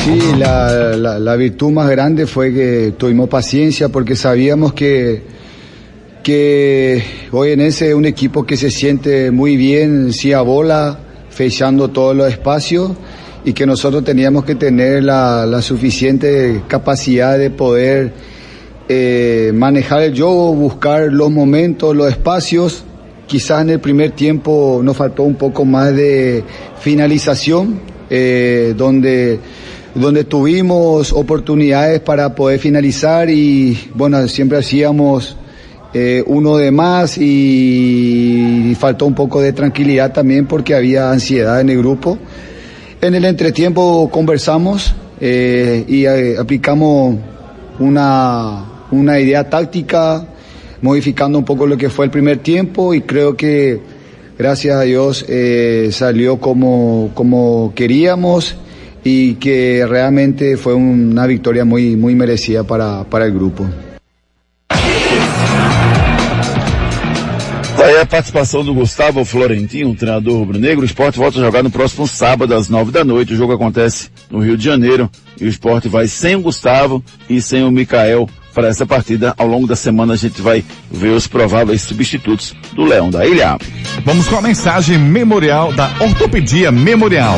Sí, la, la- la virtud más grande fue que tuvimos paciencia porque sabíamos que, que hoy en ese es un equipo que se siente muy bien, sí a bola, fechando todos los espacios y que nosotros teníamos que tener la, la suficiente capacidad de poder eh, manejar el juego, buscar los momentos, los espacios. Quizás en el primer tiempo nos faltó un poco más de, finalización, eh, donde, donde tuvimos oportunidades para poder finalizar y bueno, siempre hacíamos eh, uno de más y faltó un poco de tranquilidad también porque había ansiedad en el grupo. En el entretiempo conversamos eh, y eh, aplicamos una, una idea táctica, modificando un poco lo que fue el primer tiempo y creo que gracias a Dios salió como, como queríamos y que realmente fue una victoria muy, muy merecida para, para el grupo. Daí a participação do Gustavo Florentino, treinador rubro-negro. O esporte volta a jogar no próximo sábado, às nove da noite. O jogo acontece no Rio de Janeiro. E o esporte vai sem o Gustavo e sem o Mikael para essa partida. Ao longo da semana a gente vai ver os prováveis substitutos do Leão da Ilha. Vamos com a mensagem memorial da Ortopedia Memorial.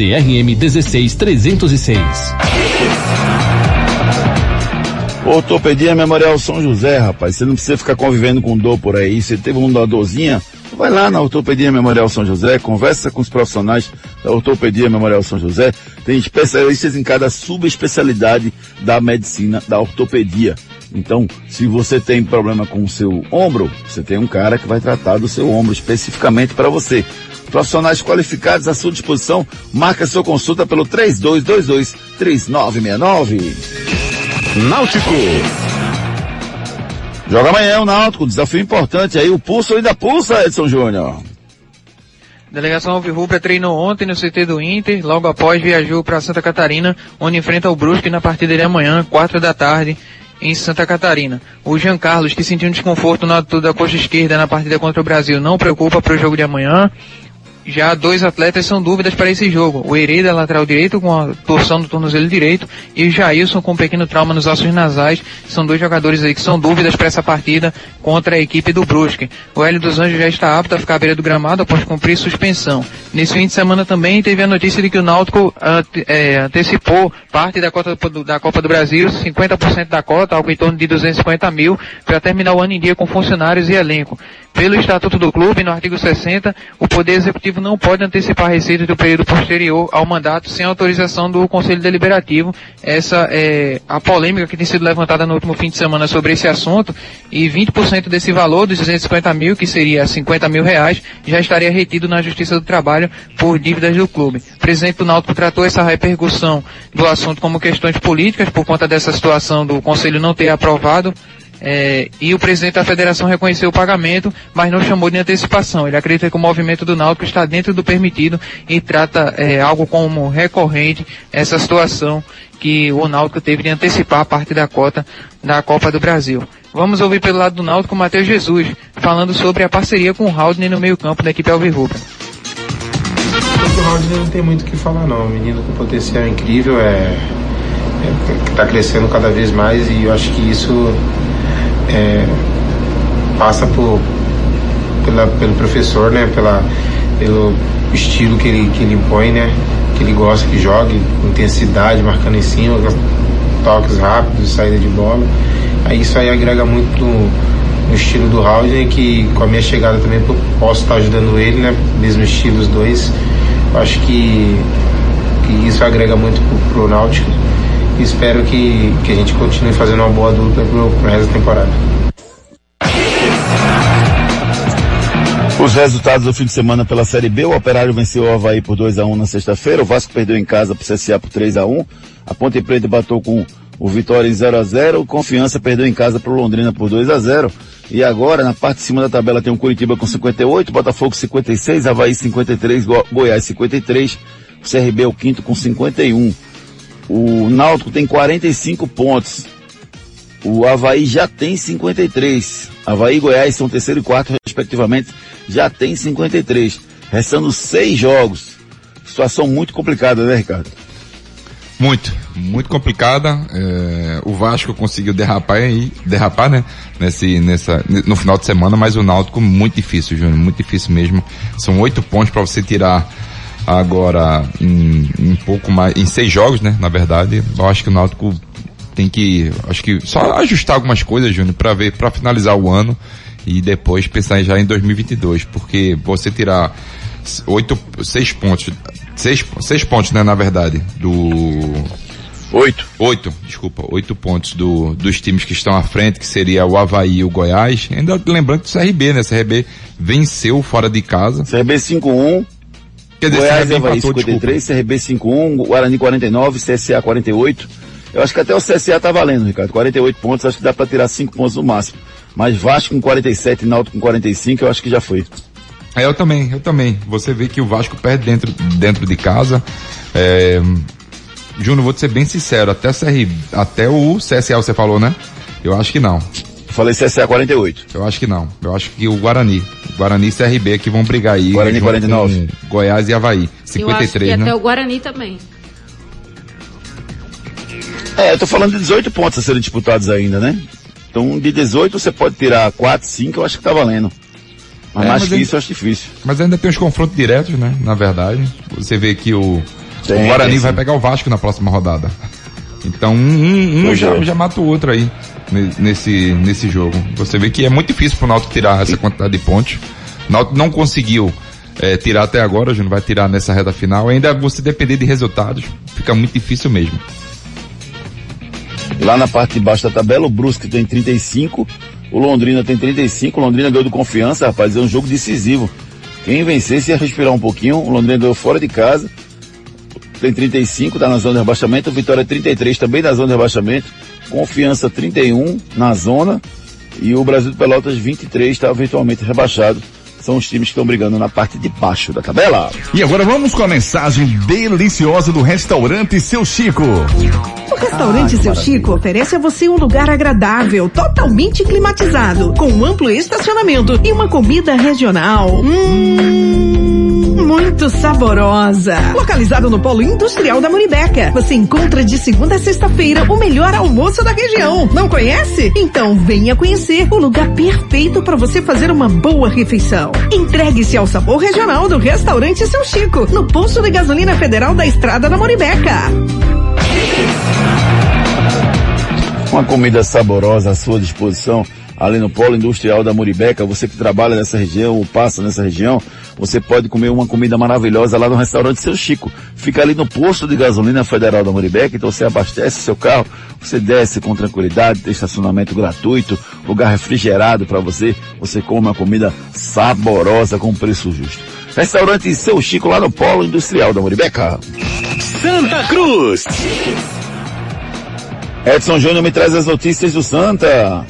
CRM 16306. Ortopedia Memorial São José, rapaz. Você não precisa ficar convivendo com dor por aí. Você teve uma dorzinha, vai lá na Ortopedia Memorial São José, conversa com os profissionais da Ortopedia Memorial São José. Tem especialistas em cada subespecialidade da medicina da ortopedia. Então, se você tem problema com o seu ombro, você tem um cara que vai tratar do seu ombro especificamente para você. Profissionais qualificados à sua disposição. Marca sua consulta pelo 3222-3969. Náutico. Joga amanhã o Náutico, desafio importante aí. O pulso ainda pulsa, Edson Júnior. Delegação Alvirrubra treinou ontem no CT do Inter, logo após viajou para Santa Catarina, onde enfrenta o Brusque na partida de amanhã, quatro da tarde, em Santa Catarina. O Jean Carlos, que sentiu um desconforto na da coxa esquerda na partida contra o Brasil, não preocupa para o jogo de amanhã. Já dois atletas são dúvidas para esse jogo. O Hereda, lateral direito, com a torção do tornozelo direito, e o Jailson com um pequeno trauma nos ossos nasais. São dois jogadores aí que são dúvidas para essa partida contra a equipe do Brusque. O Hélio dos Anjos já está apto a ficar à beira do gramado após cumprir suspensão. Nesse fim de semana também teve a notícia de que o Náutico ante- é, antecipou parte da, cota da Copa do Brasil, 50% da cota, algo em torno de 250 mil, para terminar o ano em dia com funcionários e elenco. Pelo Estatuto do Clube, no artigo 60, o Poder Executivo não pode antecipar receitas do período posterior ao mandato sem autorização do Conselho Deliberativo. Essa é a polêmica que tem sido levantada no último fim de semana sobre esse assunto e 20% desse valor, dos 250 mil, que seria 50 mil reais, já estaria retido na Justiça do Trabalho por dívidas do clube. O presidente do Náutico tratou essa repercussão do assunto como questões políticas por conta dessa situação do Conselho não ter aprovado é, e o presidente da federação reconheceu o pagamento, mas não chamou de antecipação. Ele acredita que o movimento do Náutico está dentro do permitido e trata é, algo como recorrente essa situação que o Náutico teve de antecipar a parte da cota da Copa do Brasil. Vamos ouvir pelo lado do Náutico o Matheus Jesus, falando sobre a parceria com o Haldner no meio campo da equipe Alvirrubra. O Rodney não tem muito o que falar não, um menino com potencial incrível, é, é que está crescendo cada vez mais e eu acho que isso é, passa por, pela, pelo professor, né, pela, pelo estilo que ele, que ele impõe, né, que ele gosta que jogue, intensidade, marcando em cima, toques rápidos, saída de bola. Aí isso aí agrega muito no, estilo do Haldner, que com a minha chegada também posso estar ajudando ele, né, mesmo estilo os dois. Acho que, que isso agrega muito pro, pro Náutico espero que, que a gente continue fazendo uma boa dupla pro, pro resto da temporada. Os resultados do fim de semana pela Série B, o Operário venceu o Havaí por 2 a 1 na sexta-feira, o Vasco perdeu em casa pro CSA por 3 a 1 a Ponte Preta bateu com o Vitória em 0 a 0 o Confiança perdeu em casa pro Londrina por 2 a 0 e agora na parte de cima da tabela tem o Curitiba com 58, Botafogo 56, Havaí 53, Go Goiás 53, o CRB é o quinto com 51. O Náutico tem 45 pontos. O Havaí já tem 53. Havaí e Goiás são terceiro e quarto, respectivamente, já tem 53. Restando seis jogos. situação muito complicada, né, Ricardo? Muito, muito complicada. É, o Vasco conseguiu derrapar aí, derrapar, né? Nesse, nessa, no final de semana, mas o Náutico muito difícil, Júnior, muito difícil mesmo. São oito pontos para você tirar agora em, em pouco mais, em seis jogos, né? Na verdade, eu acho que o Náutico tem que, acho que só ajustar algumas coisas, Júnior, para ver, para finalizar o ano e depois pensar já em 2022, porque você tirar oito, seis pontos, seis, seis pontos, né, na verdade, do oito, oito, desculpa, oito pontos do, dos times que estão à frente, que seria o Havaí e o Goiás, ainda lembrando que o CRB, né, CRB venceu fora de casa. CRB 5-1, Quer dizer, Goiás CRB Havaí empatou, 53, CRB 5-1, Guarani 49, CSA 48. Eu acho que até o CSA tá valendo, Ricardo. 48 pontos, acho que dá para tirar 5 pontos no máximo. Mas Vasco com 47 e Náutico com 45, eu acho que já foi. É, eu também, eu também. Você vê que o Vasco perde dentro, dentro de casa. É... Júnior, vou te ser bem sincero, até, o CR, até o CSA você falou, né? Eu acho que não. Falei CSA 48. Eu acho que não. Eu acho que o Guarani. Guarani e CRB que vão brigar aí. Guarani junto 49. com Goiás e Havaí. Eu acho 53, que né? até o Guarani também. É, eu tô falando de 18 pontos a serem disputados ainda, né? Então, de 18 você pode tirar 4, 5, eu acho que tá valendo. Mas É, mais mas que ele- isso eu acho difícil. Mas ainda tem os confrontos diretos, né? Na verdade. Você vê que o, Tem, o Guarani tem, vai pegar o Vasco na próxima rodada. Então um, um- já, é. já mata o outro aí ne- nesse, nesse jogo. Você vê que é muito difícil pro Náutico tirar essa quantidade de pontos. O Náutico não conseguiu eh, tirar até agora, Júnior, vai tirar nessa reta final. Ainda você depender de resultados, fica muito difícil mesmo. Lá na parte de baixo da tabela, o Brusque tem 35, o Londrina tem 35, o Londrina ganhou do confiança, rapaz, é um jogo decisivo. Quem vencesse ia respirar um pouquinho, o Londrina ganhou fora de casa, tem 35, tá na zona de rebaixamento, o Vitória 33 também na zona de rebaixamento, Confiança 31 na zona, e o Brasil de Pelotas 23 está virtualmente rebaixado. São os times que estão brigando na parte de baixo da tabela. E agora vamos com a mensagem deliciosa do restaurante Seu Chico. O restaurante Seu Chico oferece a você um lugar agradável, totalmente climatizado, com um amplo estacionamento e uma comida regional. Hum, muito saborosa. Localizado no Polo Industrial da Muribeca, você encontra de segunda a sexta-feira o melhor almoço da região. Não conhece? Então venha conhecer o lugar perfeito para você fazer uma boa refeição. Entregue-se ao sabor regional do restaurante Seu Chico, no posto de gasolina federal da Estrada da Muribeca. Uma comida saborosa à sua disposição ali no Polo Industrial da Muribeca. Você que trabalha nessa região ou passa nessa região, você pode comer uma comida maravilhosa lá no restaurante Seu Chico. Fica ali no posto de gasolina federal da Muribeca, então você abastece seu carro, você desce com tranquilidade, tem estacionamento gratuito, lugar refrigerado para você, você come uma comida saborosa com preço justo. Restaurante Seu Chico lá no Polo Industrial da Muribeca. Santa Cruz. Edson Júnior me traz as notícias do Santa.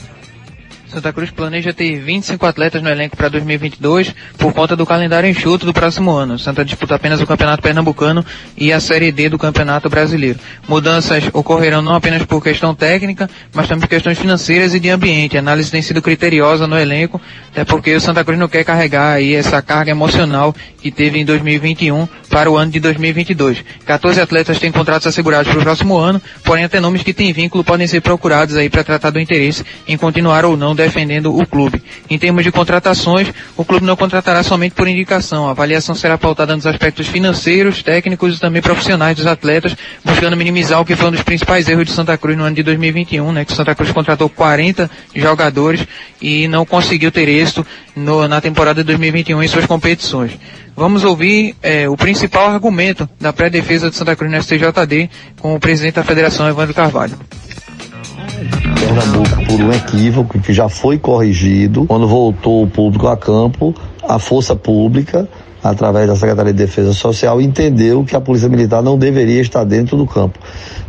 Santa Cruz planeja ter 25 atletas no elenco para 2022 por conta do calendário enxuto do próximo ano. Santa disputa apenas o Campeonato Pernambucano e a Série D do Campeonato Brasileiro. Mudanças ocorrerão não apenas por questão técnica, mas também por questões financeiras e de ambiente. A análise tem sido criteriosa no elenco, até porque o Santa Cruz não quer carregar aí essa carga emocional que teve em 2021 para o ano de 2022. 14 atletas têm contratos assegurados para o próximo ano, porém até nomes que têm vínculo podem ser procurados aí para tratar do interesse em continuar ou não defendendo o clube. Em termos de contratações, o clube não contratará somente por indicação. A avaliação será pautada nos aspectos financeiros, técnicos e também profissionais dos atletas, buscando minimizar o que foi um dos principais erros de Santa Cruz no ano de 2021, né? Que Santa Cruz contratou 40 jogadores e não conseguiu ter êxito no- na temporada de 2021 em suas competições. Vamos ouvir eh, o principal argumento da pré-defesa de Santa Cruz no STJD com o presidente da federação, Evandro Carvalho. Pernambuco por um equívoco que já foi corrigido quando voltou o público a campo, a força pública através da Secretaria de Defesa Social entendeu que a Polícia Militar não deveria estar dentro do campo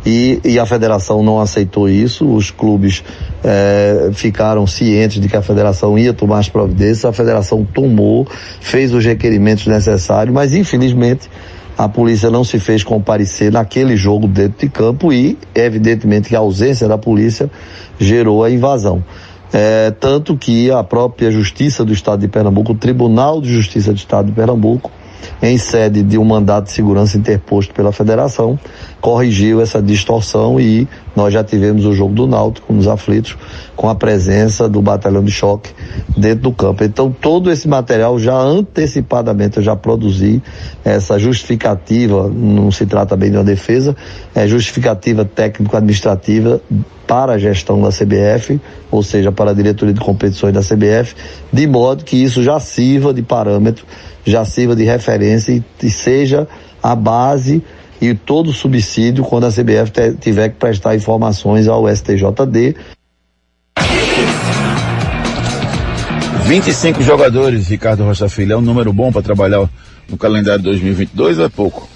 e, e a Federação não aceitou isso. Os clubes eh, ficaram cientes de que a Federação ia tomar as providências. A Federação tomou, fez os requerimentos necessários, mas infelizmente a polícia não se fez comparecer naquele jogo dentro de campo e, evidentemente, que a ausência da polícia gerou a invasão. É, tanto que a própria Justiça do Estado de Pernambuco, o Tribunal de Justiça do Estado de Pernambuco, em sede de um mandato de segurança interposto pela federação, corrigiu essa distorção e nós já tivemos o jogo do Náutico nos aflitos com a presença do batalhão de choque dentro do campo. Então todo esse material já antecipadamente eu já produzi essa justificativa, não se trata bem de uma defesa, é justificativa técnico-administrativa para a gestão da CBF, ou seja, para a diretoria de competições da CBF, de modo que isso já sirva de parâmetro, já sirva de referência e, e seja a base e todo o subsídio quando a CBF te- tiver que prestar informações ao STJD. 25 jogadores, Ricardo Rocha Filho, é um número bom para trabalhar no calendário 2022 ou é pouco?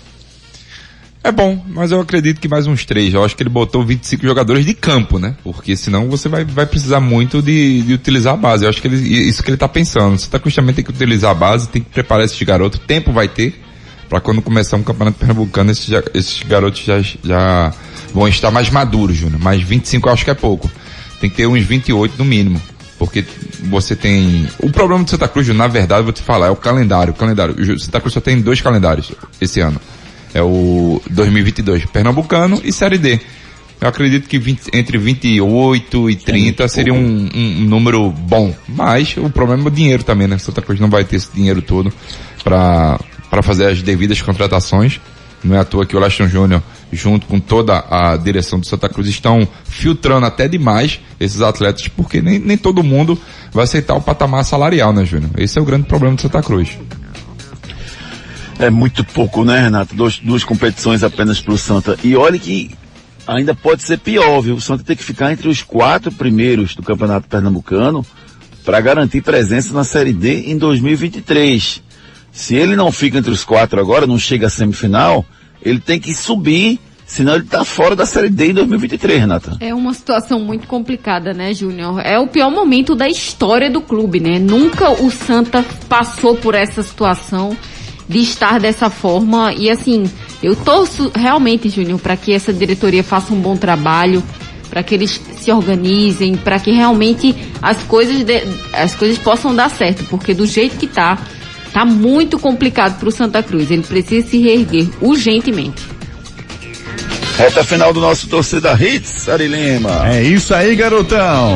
É bom, mas eu acredito que mais uns três. Eu acho que ele botou 25 jogadores de campo, né? Porque senão você vai, vai precisar muito de, de utilizar a base. Eu acho que ele, isso que ele tá pensando. Você tá justamente tem que utilizar a base, tem que preparar esses garotos. Tempo vai ter para quando começar um campeonato pernambucano, esses, já- esses garotos já, já vão estar mais maduros, Júnior. Mas 25 eu acho que é pouco. Tem que ter uns 28 no mínimo. Porque você tem. O problema do Santa Cruz, Júnior, na verdade, eu vou te falar, é o calendário. O calendário. O Santa Cruz só tem dois calendários esse ano. É o 2022, Pernambucano e Série D. Eu acredito que 20 entre 28 e 30 seria um, um- um número bom. Mas o problema é o dinheiro também, né? Santa Cruz não vai ter esse dinheiro todo para para fazer as devidas contratações. Não é à toa que o Leston Júnior, junto com toda a direção do Santa Cruz, estão filtrando até demais esses atletas, porque nem, nem todo mundo vai aceitar o patamar salarial, né, Júnior? Esse é o grande problema do Santa Cruz. É muito pouco, né, Renato? Duas competições apenas pro Santa. E olha que ainda pode ser pior, viu? O Santa tem que ficar entre os quatro primeiros do Campeonato Pernambucano para garantir presença na Série D em 2023. Se ele não fica entre os quatro agora, não chega à semifinal, ele tem que subir, senão ele tá fora da Série D em 2023, Renata. É uma situação muito complicada, né, Júnior? É o pior momento da história do clube, né? Nunca o Santa passou por essa situação de estar dessa forma. E assim, eu torço realmente, Júnior, para que essa diretoria faça um bom trabalho, para que eles se organizem, para que realmente as coisas, de- as coisas possam dar certo, porque do jeito que tá, tá muito complicado pro Santa Cruz. Ele precisa se reerguer urgentemente. Reta final do nosso torcida Hits, Ari Lima. É isso aí, garotão.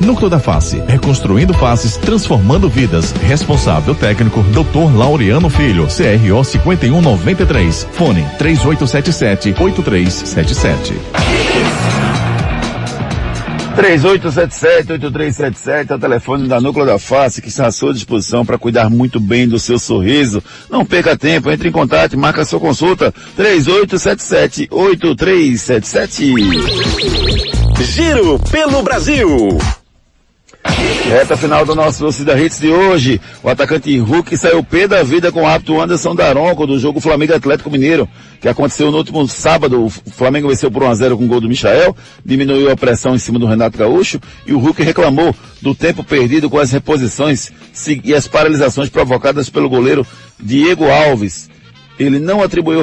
Núcleo da Face, reconstruindo faces, transformando vidas. Responsável técnico, Dr. Laureano Filho, CRO 5193. Fone 3877 8377. 3877-8377 é o telefone da Núcleo da Face que está à sua disposição para cuidar muito bem do seu sorriso. Não perca tempo, entre em contato e marque a sua consulta. 3877-8377. Giro pelo Brasil. Reta final do nosso Torcida Hits de hoje. O atacante Hulk saiu pé da vida com o hábito Anderson Daronco do jogo Flamengo Atlético Mineiro, que aconteceu no último sábado. O Flamengo venceu por 1 a 0 com o gol do Michael, diminuiu a pressão em cima do Renato Gaúcho e o Hulk reclamou do tempo perdido com as reposições e as paralisações provocadas pelo goleiro Diego Alves. Ele não atribuiu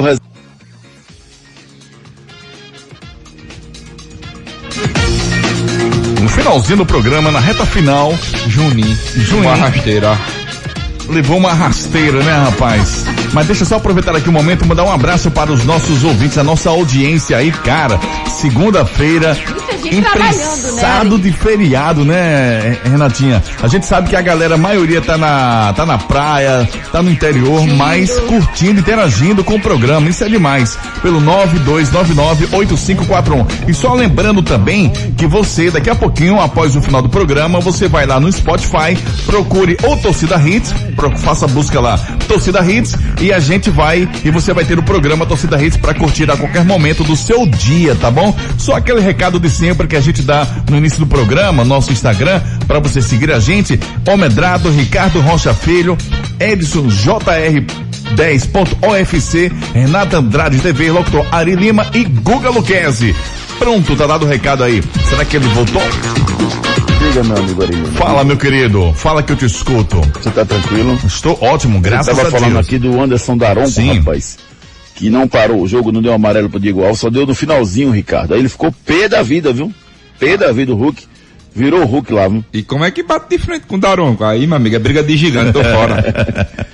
finalzinho do programa, na reta final, Juninho. Juninho. Uma rasteira. Levou uma rasteira, né, rapaz? Mas deixa eu só aproveitar aqui o momento e mandar um abraço para os nossos ouvintes, a nossa audiência aí, cara. Segunda-feira, trabalhando, imprensado de feriado, né, Renatinha? A gente sabe que a galera, a maioria tá na, tá na praia, tá no interior, mas curtindo, interagindo com o programa. Isso é demais. Pelo 92998541. E só lembrando também que você, daqui a pouquinho, após o final do programa, você vai lá no Spotify, procure ou Torcida Hits, faça a busca lá, Torcida Hits, e a gente vai, e você vai ter o programa Torcida Hits para curtir a qualquer momento do seu dia, tá bom? Só aquele recado de sempre que a gente dá no início do programa, nosso Instagram, para você seguir a gente, Omedrado, Ricardo Rocha Filho, Edson JR 10.ofc, Renata Andrade TV, Locutor Ari Lima e Guga Luquezzi. Pronto, tá dado o recado aí. Será que ele voltou? Diga, meu amigo Ari. Fala, meu querido. Fala que eu te escuto. Você tá tranquilo? Estou ótimo, graças Eu a tava Deus. falando aqui do Anderson Daronco, Sim. rapaz. Que não parou o jogo, não deu amarelo pro Diego Alves, só deu no finalzinho, Ricardo. Aí ele ficou pé da vida, viu? Pé da vida, o Hulk. Virou o Hulk lá, viu? E como é que bate de frente com o Daronco? Aí, meu amigo, é briga de gigante, tô fora.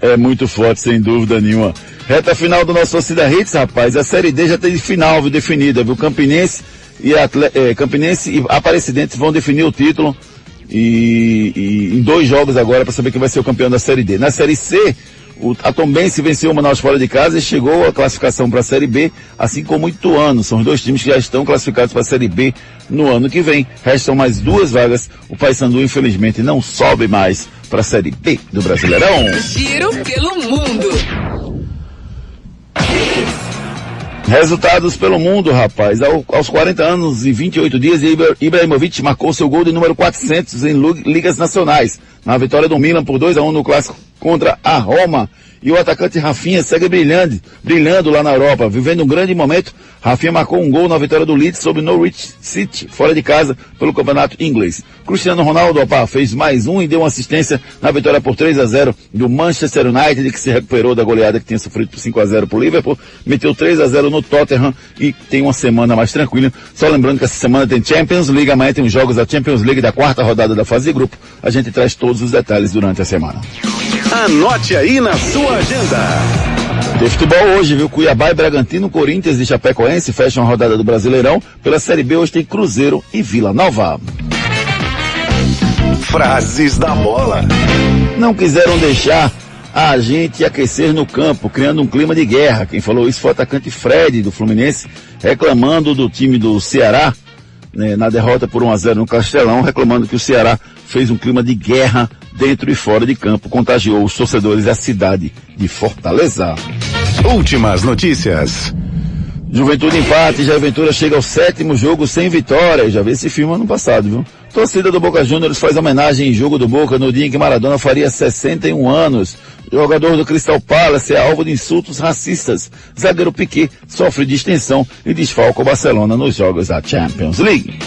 É muito forte, sem dúvida nenhuma. Reta final do nosso Torcida Hits, rapaz. A Série D já tem final viu, definida, viu? Campinense e, Atle eh, Campinense e Aparecidense vão definir o título e, e em dois jogos agora para saber quem vai ser o campeão da Série D. Na Série C, o, a Tombense venceu o Manaus fora de casa e chegou a classificação para a Série B, assim como o Ituano. São os dois times que já estão classificados para a Série B no ano que vem. Restam mais duas vagas. O Paysandu, infelizmente, não sobe mais para a Série B do Brasileirão. Giro pelo mundo. Resultados pelo mundo, rapaz. Ao- aos 40 anos e 28 dias, Ibra- Ibrahimovic marcou seu gol de número 400 em ligas nacionais. Na vitória do Milan por 2 a 1 no clássico contra a Roma. E o atacante Rafinha segue brilhando, brilhando lá na Europa, vivendo um grande momento. Rafinha marcou um gol na vitória do Leeds sobre Norwich City, fora de casa, pelo campeonato inglês. Cristiano Ronaldo, opa, fez mais um e deu uma assistência na vitória por 3 a 0 do Manchester United, que se recuperou da goleada que tinha sofrido por 5 a 0 pro Liverpool, meteu 3 a 0 no Tottenham e tem uma semana mais tranquila. Só lembrando que essa semana tem Champions League, amanhã tem os jogos da Champions League da quarta rodada da fase de grupo. A gente traz todos os detalhes durante a semana. Anote aí na sua agenda. Tem futebol hoje, viu? Cuiabá e Bragantino, Corinthians e Chapecoense fecham a rodada do Brasileirão. Pela Série B hoje tem Cruzeiro e Vila Nova. Frases da bola. Não quiseram deixar a gente aquecer no campo, criando um clima de guerra. Quem falou isso foi o atacante Fred do Fluminense, reclamando do time do Ceará, né, na derrota por 1 a 0 no Castelão, reclamando que o Ceará fez um clima de guerra dentro e fora de campo, contagiou os torcedores da cidade de Fortaleza. Últimas notícias. Juventude empate, Jair Ventura chega ao sétimo jogo sem vitória. Já vi esse filme ano passado, viu? Torcida do Boca Juniors faz homenagem em jogo do Boca no dia em que Maradona faria 61 anos. Jogador do Crystal Palace é alvo de insultos racistas. Zagueiro Piquet sofre distensão e desfalca o Barcelona nos jogos da Champions League.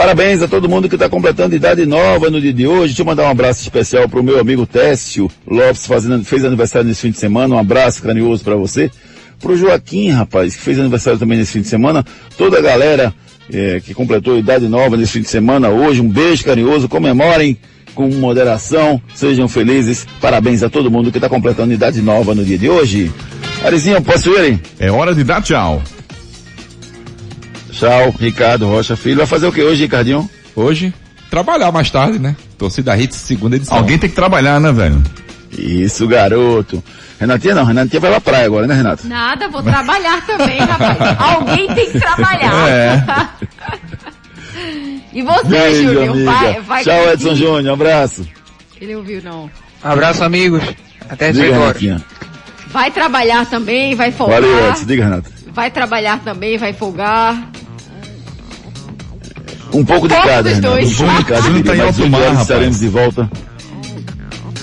Parabéns a todo mundo que está completando idade nova no dia de hoje. Deixa eu mandar um abraço especial para o meu amigo Técio Lopes, fazendo, fez aniversário nesse fim de semana. Um abraço carinhoso para você. Para o Joaquim, rapaz, que fez aniversário também nesse fim de semana. Toda a galera eh, que completou idade nova nesse fim de semana hoje, um beijo carinhoso. Comemorem com moderação. Sejam felizes. Parabéns a todo mundo que está completando idade nova no dia de hoje. Arizinho, posso ir? É hora de dar tchau. Tchau, Ricardo Rocha Filho. Vai fazer o que hoje, Ricardinho? Hoje, trabalhar mais tarde, né? Torcida Hits, segunda edição. Alguém tem que trabalhar, né, velho? Isso, garoto. Renatinha não, Renatinha vai pra praia agora, né, Renato? Nada, vou trabalhar também, rapaz. Alguém tem que trabalhar. É. E você, Beijo, Júnior? amiga. Vai, vai Tchau, conseguir. Edson Júnior. Abraço. Ele ouviu, não. Abraço, amigos. Até Diga, 18 horas. Renatinha. Vai trabalhar também, vai folgar. Valeu, Edson. Diga, Renato. Vai trabalhar também, vai folgar. Um pouco de cada, Renato. Um pouco de cada. Júnior tá em Mas rapaz. estaremos de volta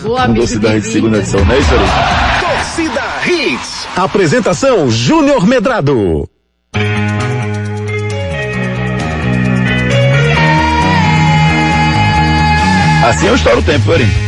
Boa, com amigo Doce da Rede, de segunda edição. É isso, aí? Torcida Hits. Apresentação Júnior Medrado. Assim eu estouro o tempo, Eri.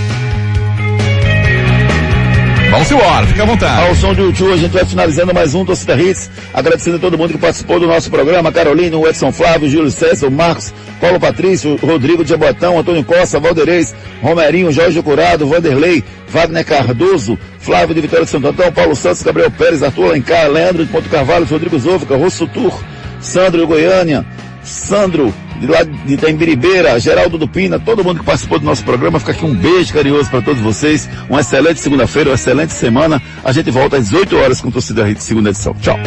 Vamos embora, fica à vontade. Ao som de YouTube, a gente vai finalizando mais um Torcida Hits, agradecendo a todo mundo que participou do nosso programa, Carolina, o Edson Flávio, Júlio César, o Marcos, Paulo Patrício, Rodrigo de Abotão, Antônio Costa, Valdeirês, Romerinho, Jorge Curado, Vanderlei, Wagner Cardoso, Flávio de Vitória de Santo Antão, Paulo Santos, Gabriel Pérez, Arthur Alencar, Leandro de Ponto Carvalho, Rodrigo Zóvica, Rosso Tur, Sandro Goiânia, Sandro, de lá de Itaimbiribeira, Geraldo do Pina, todo mundo que participou do nosso programa, fica aqui um beijo carinhoso para todos vocês, uma excelente segunda-feira, uma excelente semana, a gente volta às 18 horas com o Torcida Hits, segunda edição. Tchau.